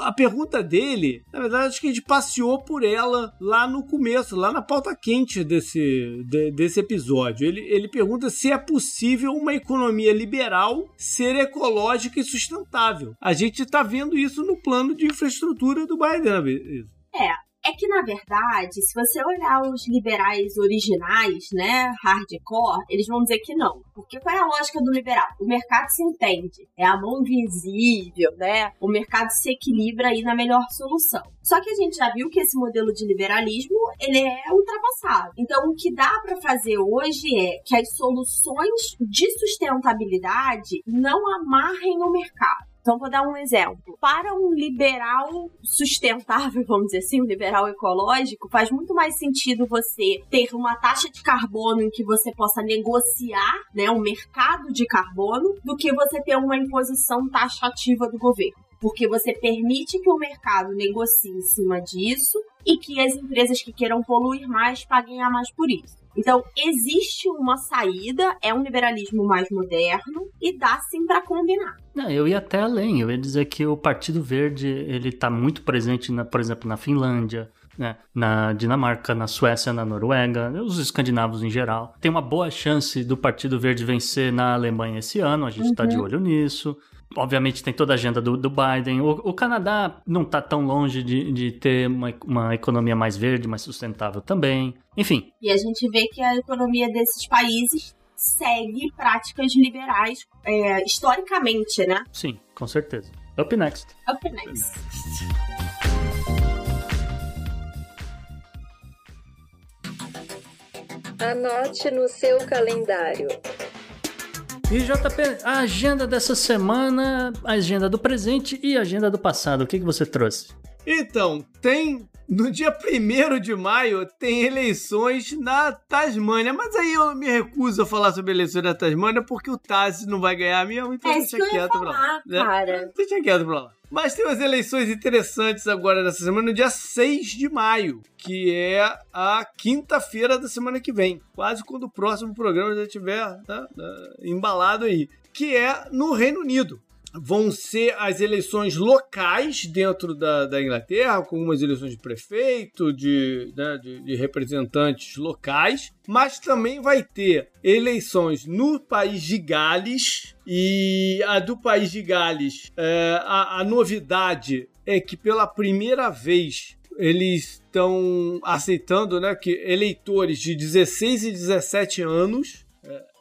a pergunta dele, na verdade, acho que a gente passeou por ela lá no começo, lá na pauta quente desse, de, desse episódio. Ele, ele pergunta se é possível uma economia liberal ser ecológica e sustentável. A gente está vendo isso no plano de infraestrutura do Biden. É, é que, na verdade, se você olhar os liberais originais, né, hardcore, eles vão dizer que não. Porque qual é a lógica do liberal? O mercado se entende, é a mão invisível, né? O mercado se equilibra aí na melhor solução. Só que a gente já viu que esse modelo de liberalismo, ele é ultrapassado. Então, o que dá para fazer hoje é que as soluções de sustentabilidade não amarrem o mercado. Então, vou dar um exemplo. Para um liberal sustentável, <laughs> vamos dizer assim, um liberal ecológico, faz muito mais sentido você ter uma taxa de carbono em que você possa negociar, né, um mercado de carbono, do que você ter uma imposição taxativa do governo porque você permite que o mercado negocie em cima disso e que as empresas que queiram poluir mais paguem a mais por isso. Então, existe uma saída, é um liberalismo mais moderno e dá sim para combinar. Não, eu ia até além, eu ia dizer que o Partido Verde, ele tá muito presente, na, por exemplo, na Finlândia, né, na Dinamarca, na Suécia, na Noruega, os escandinavos em geral. Tem uma boa chance do Partido Verde vencer na Alemanha esse ano, a gente está de olho nisso. Obviamente tem toda a agenda do, do Biden. O, o, Canadá não está tão longe de, de ter uma, uma, economia mais verde, mais sustentável também. Enfim. E a gente vê que a economia desses países segue práticas liberais é, historicamente, né? Sim, com certeza. Up next. Up next. Anote no seu calendário. E JP, a agenda dessa semana, a agenda do presente e a agenda do passado, o que, que você trouxe? Então, tem no dia 1 de maio tem eleições na Tasmânia, mas aí eu me recuso a falar sobre eleições na Tasmânia porque o Taz não vai ganhar mesmo, então é deixa quieto falar, pra lá. né? Deixa quieto pra lá. Mas tem umas eleições interessantes agora nessa semana, no dia 6 de maio, que é a quinta-feira da semana que vem. Quase quando o próximo programa já estiver né, né, embalado aí. Que é no Reino Unido vão ser as eleições locais dentro da, da Inglaterra, com algumas eleições de prefeito, de, né, de, de, representantes locais, mas também vai ter eleições no país de Gales. E a do país de Gales, é, a, a novidade é que pela primeira vez eles estão aceitando né, que eleitores de 16 e 17 anos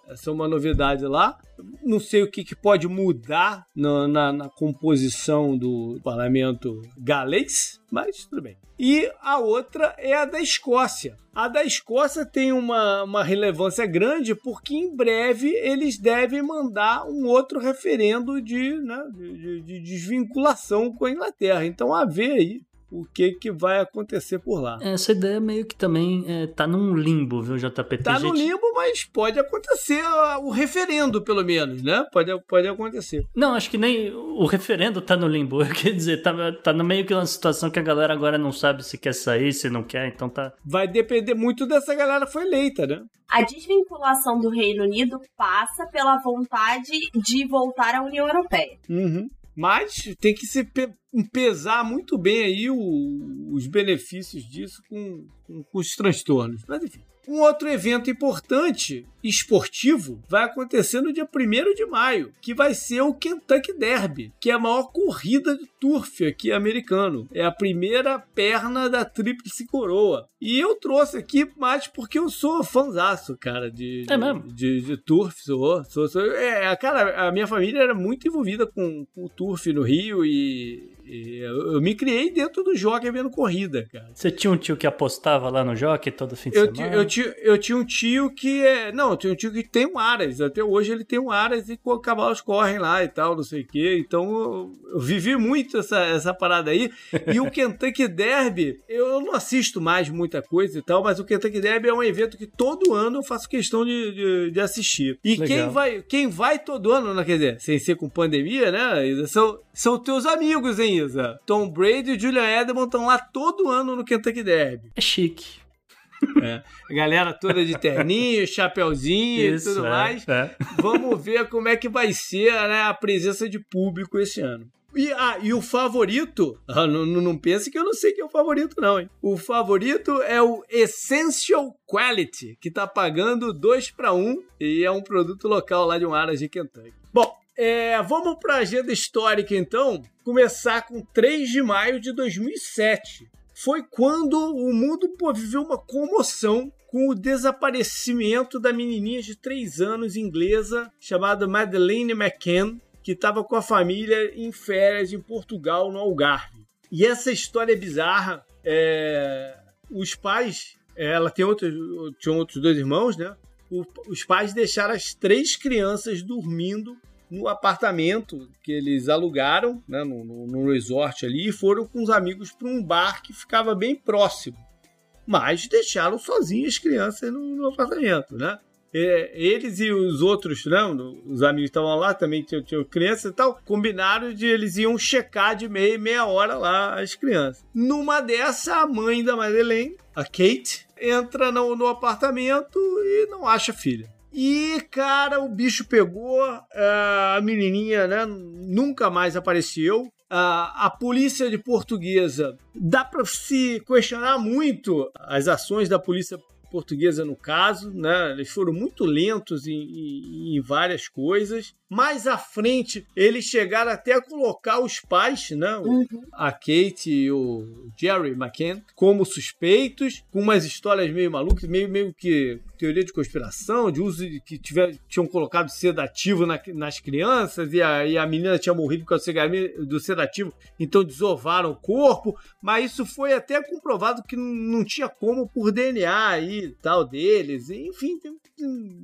essa é uma novidade lá. Não sei o que, que pode mudar na, na, na, composição do parlamento galês, mas tudo bem. E a outra é a da Escócia. A da Escócia tem uma, uma relevância grande porque em breve eles devem mandar um outro referendo de, né, de, de desvinculação com a Inglaterra. Então, a ver aí o que, que vai acontecer por lá. Essa ideia meio que também é, tá num limbo, viu, JP? Tá no limbo, mas pode acontecer o referendo, pelo menos, né? Pode, pode acontecer. Não, acho que nem o referendo tá no limbo. <laughs> Quer dizer, tá, tá no meio que uma situação que a galera agora não sabe se quer sair, se não quer, então tá. Vai depender muito dessa galera que foi eleita, né? A desvinculação do Reino Unido passa pela vontade de voltar à União Europeia. Uhum. Mas tem que se pesar muito bem aí o, os benefícios disso com, com, com os transtornos. Mas enfim. Um outro evento importante esportivo vai acontecer no dia 1 de maio, que vai ser o Kentucky Derby, que é a maior corrida de turf aqui americano. É a primeira perna da Tríplice Coroa. E eu trouxe aqui mais porque eu sou fãzaço, cara, de, é mesmo? de, de, de turf. Sou, sou, sou, é, cara, a minha família era muito envolvida com, com o turf no Rio e eu, eu, me criei dentro do jockey vendo corrida, cara. Você tinha um tio que apostava lá no jockey todo fim de eu, semana? Eu, eu, eu tinha um tio que é. Não, eu tinha um tio que tem um Aras. Até hoje ele tem um Aras e os cavalos correm lá e tal, não sei o quê. Então eu, eu, vivi muito essa, essa parada aí. E o <laughs> Kentucky Derby, eu não assisto mais muita coisa e tal, mas o Kentucky Derby é um evento que todo ano eu faço questão de, de, de assistir. E quem vai, quem vai todo ano, não quer dizer, sem ser com pandemia, né? São, são teus amigos, hein, Isa? Tom Brady e Julian Edelman estão lá todo ano no Kentucky Derby. É chique. É. A galera toda de terninho, <laughs> chapeuzinho Isso, e tudo é, mais. É. Vamos ver como é que vai ser né, a presença de público esse ano. E, ah, e o favorito, ah, não, não pense que eu não sei quem é o favorito, não, hein? O favorito é o Essential Quality, que tá pagando 2 para 1 um, e é um produto local lá de um Aras de Kentucky. Bom, é, vamos para a agenda histórica então. Começar com 3 de maio de 2007. Foi quando o mundo pô, viveu uma comoção com o desaparecimento da menininha de 3 anos inglesa chamada Madeleine McCann, que estava com a família em férias em Portugal, no Algarve. E essa história é bizarra. É... Os pais, ela tem outros, tinha outros dois irmãos, né? os pais deixaram as três crianças dormindo no apartamento que eles alugaram, né, no, no, no resort ali, e foram com os amigos para um bar que ficava bem próximo. Mas deixaram sozinhas as crianças no, no apartamento, né? É, eles e os outros, né, os amigos estavam lá, também tinham, tinham crianças e tal, combinaram de eles iam checar de meia meia hora lá as crianças. Numa dessa, a mãe da Madeleine, a Kate, entra no, no apartamento e não acha filha. E, cara, o bicho pegou, a menininha, né, nunca mais apareceu. A, a polícia de portuguesa, dá para se questionar muito as ações da polícia portuguesa no caso, né? Eles foram muito lentos em, em, em, várias coisas. Mais à frente, eles chegaram até a colocar os pais, né? Uhum. A Kate e o Jerry McCann como suspeitos, com umas histórias meio malucas, meio, meio que teoria de conspiração, de uso de que tiver, tinham colocado sedativo na, nas crianças e a, e a menina tinha morrido por causa do sedativo, então desovaram o corpo, mas isso foi até comprovado que não tinha como por DNA e tal deles, enfim,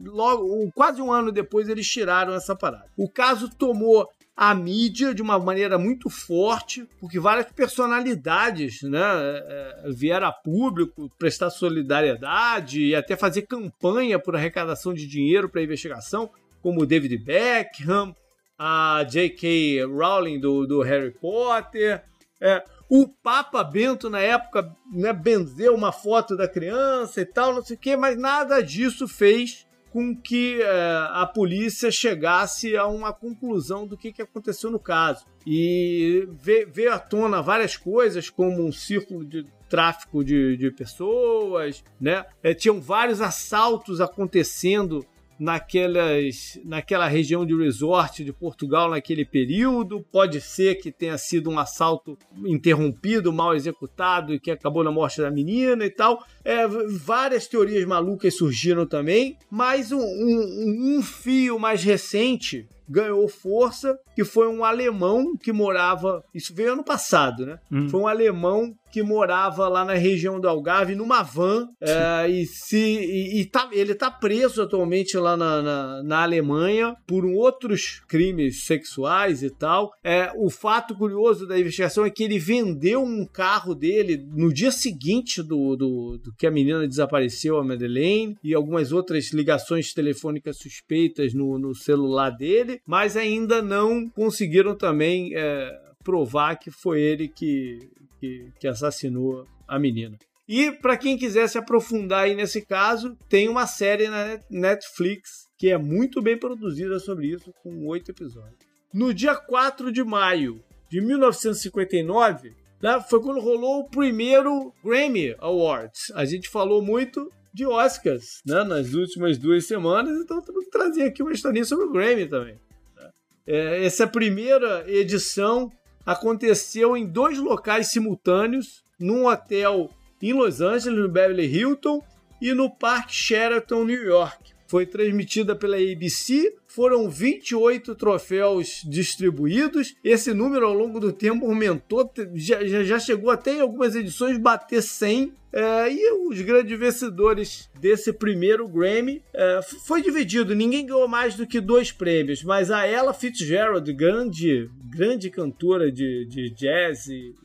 logo, quase um ano depois eles tiraram essa parada. O caso tomou a mídia de uma maneira muito forte, porque várias personalidades né, é, vieram a público prestar solidariedade e até fazer campanha por arrecadação de dinheiro para a investigação, como David Beckham, a J.K. Rowling do, do Harry Potter. É, o Papa Bento, na época, né, benzeu uma foto da criança e tal, não sei o quê, mas nada disso fez com que é, a polícia chegasse a uma conclusão do que, que aconteceu no caso. E veio à tona várias coisas, como um círculo de tráfico de, de pessoas, né? É, tinham vários assaltos acontecendo naquelas, naquela região de resort de Portugal naquele período. Pode ser que tenha sido um assalto interrompido, mal executado e que acabou na morte da menina e tal. É, várias teorias malucas surgiram também, mas um, um, um fio mais recente ganhou força, que foi um alemão que morava. Isso veio ano passado, né? Hum. Foi um alemão que morava lá na região do Algarve, numa van, é, e, se, e, e tá, ele tá preso atualmente lá na, na, na, Alemanha por outros crimes sexuais e tal. É, o fato curioso da investigação é que ele vendeu um carro dele no dia seguinte do, do, do que a menina desapareceu, a Madeleine, e algumas outras ligações telefônicas suspeitas no, no celular dele, mas ainda não conseguiram também é, provar que foi ele que, que, que assassinou a menina. E para quem quiser se aprofundar aí nesse caso, tem uma série na Netflix que é muito bem produzida sobre isso, com oito episódios. No dia 4 de maio de 1959, né, foi quando rolou o primeiro Grammy Awards. A gente falou muito de Oscars né, nas últimas duas semanas, então vamos trazer aqui uma historinha sobre o Grammy também. Né. É, essa primeira edição aconteceu em dois locais simultâneos, num hotel em Los Angeles, no Beverly Hilton, e no Parque Sheraton, New York. Foi transmitida pela ABC, foram 28 troféus distribuídos. Esse número ao longo do tempo aumentou, já, já chegou até em algumas edições bater 100 é, e os grandes vencedores desse primeiro Grammy é, foi dividido. Ninguém ganhou mais do que dois prêmios, mas a Ella Fitzgerald, grande, grande cantora de, de jazz e,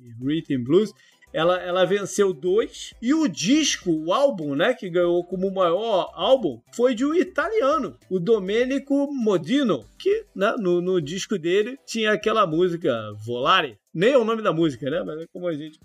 e rhythm blues, ela, ela venceu dois. E o disco, o álbum, né, que ganhou como maior álbum, foi de um italiano, o Domenico Modino, que né, no, no disco dele tinha aquela música Volare. Nem é o nome da música, né? Mas é como a gente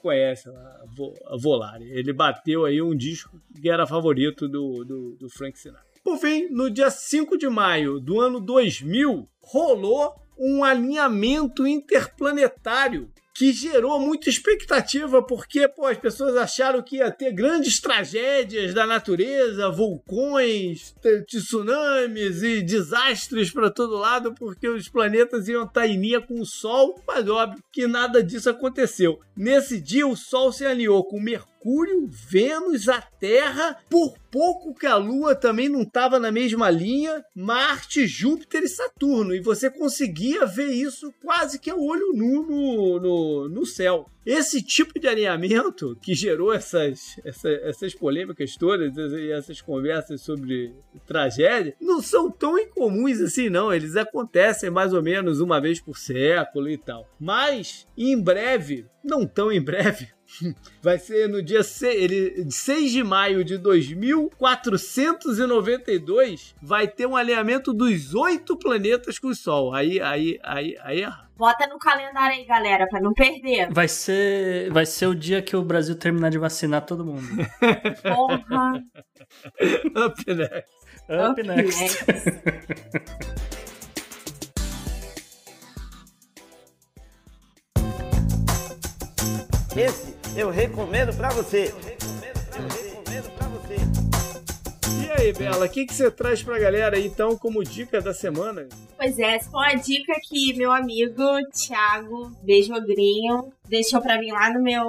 conhece a Volare. Ele bateu aí um disco que era favorito do, do, do Frank Sinatra. Por fim, no dia 5 de maio do ano 2000, rolou um alinhamento interplanetário que gerou muita expectativa, porque pô, as pessoas acharam que ia ter grandes tragédias da natureza, vulcões, tsunamis e desastres para todo lado, porque os planetas iam estar em linha com o Sol, mas óbvio que nada disso aconteceu. Nesse dia, o Sol se alinhou com Mercúrio, Vênus, a Terra, por pouco que a Lua também não estava na mesma linha, Marte, Júpiter e Saturno. E você conseguia ver isso quase que a olho nu no, no, no céu. Esse tipo de alinhamento que gerou essas, essa, essas polêmicas todas e essas conversas sobre tragédia não são tão incomuns assim, não. Eles acontecem mais ou menos uma vez por século e tal. Mas, em breve, não tão em breve, <laughs> Vai ser no dia 6, ele, 6 de maio de 2492. Vai ter um alinhamento dos oito planetas com o Sol. Aí, aí, aí, aí é Bota no calendário aí, galera, pra não perder. Vai ser, vai ser o dia que o Brasil terminar de vacinar todo mundo. Porra! <laughs> Up next. Up, Up next. next. Esse eu recomendo para você. E aí, Bela, o que, que você traz pra galera aí, então, como dica da semana? Pois é, essa foi uma dica que meu amigo Thiago Beijogrinho deixou pra mim lá no meu,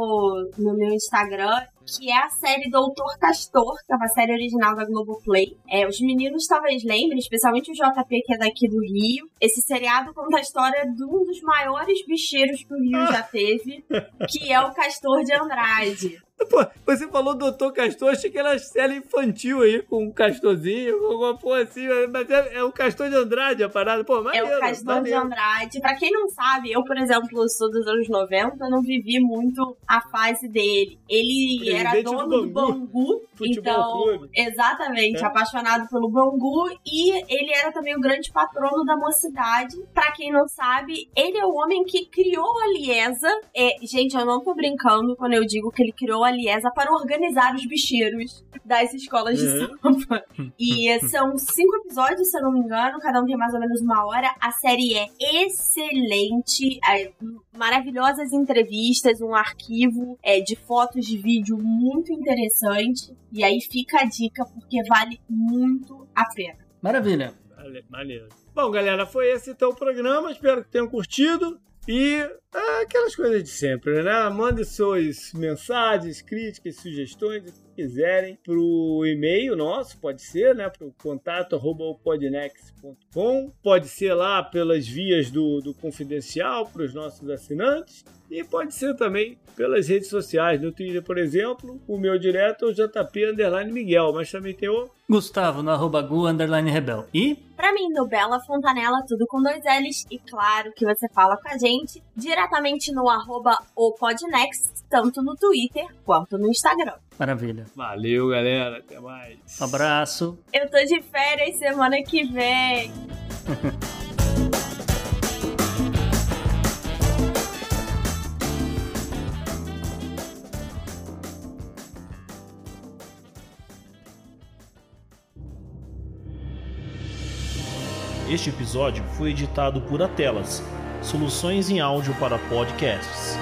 no meu Instagram que é a série Doutor Castor, que é uma série original da Globoplay. É, os meninos talvez lembrem, especialmente o JP, que é daqui do Rio. Esse seriado conta a história de um dos maiores bicheiros que o Rio já teve, que é o Castor de Andrade. Pô, você falou Doutor Castor, achei que era série infantil aí, com um castorzinho, com alguma porra assim, mas é, é o Castor de Andrade a parada. Pô, maneiro, É o Castor maneiro. de Andrade. Pra quem não sabe, eu, por exemplo, sou dos anos 90, não vivi muito a fase dele. Ele era Presidente dono do do Bangu, então, Clube. exatamente, É. apaixonado pelo Bangu e ele era também o grande patrono da mocidade. Pra quem não sabe, ele é o homem que criou a Liesa. É, gente, eu não tô brincando quando eu digo que ele criou a Liesa para organizar os bicheiros das escolas de Uhum. samba. E são cinco episódios, se eu não me engano, cada um tem mais ou menos uma hora. A série é excelente, é, maravilhosas entrevistas, um arquivo é, de fotos de vídeo muito interessante. E aí fica a dica, porque vale muito a pena. Maravilha. Vale- Maneiro. Bom, galera, foi esse então o programa. Espero que tenham curtido. E ah, aquelas coisas de sempre, né? Mande suas mensagens, críticas, sugestões, quiserem, pro e-mail nosso, pode ser, né? Pro contato arroba o podnext.com. Pode ser lá pelas vias do, do confidencial para os nossos assinantes. E pode ser também pelas redes sociais. No Twitter, por exemplo, o meu direto é o JP Underline Miguel, mas também tem o Gustavo no arroba gu underline rebel. E Pra mim, no Bela Fontanella, tudo com dois L's. E claro que você fala com a gente diretamente no arroba o Podnext, tanto no Twitter quanto no Instagram. Maravilha. Valeu, galera. Até mais. Um abraço. Eu tô de férias semana que vem. Este episódio foi editado por Atelas, soluções em áudio para podcasts.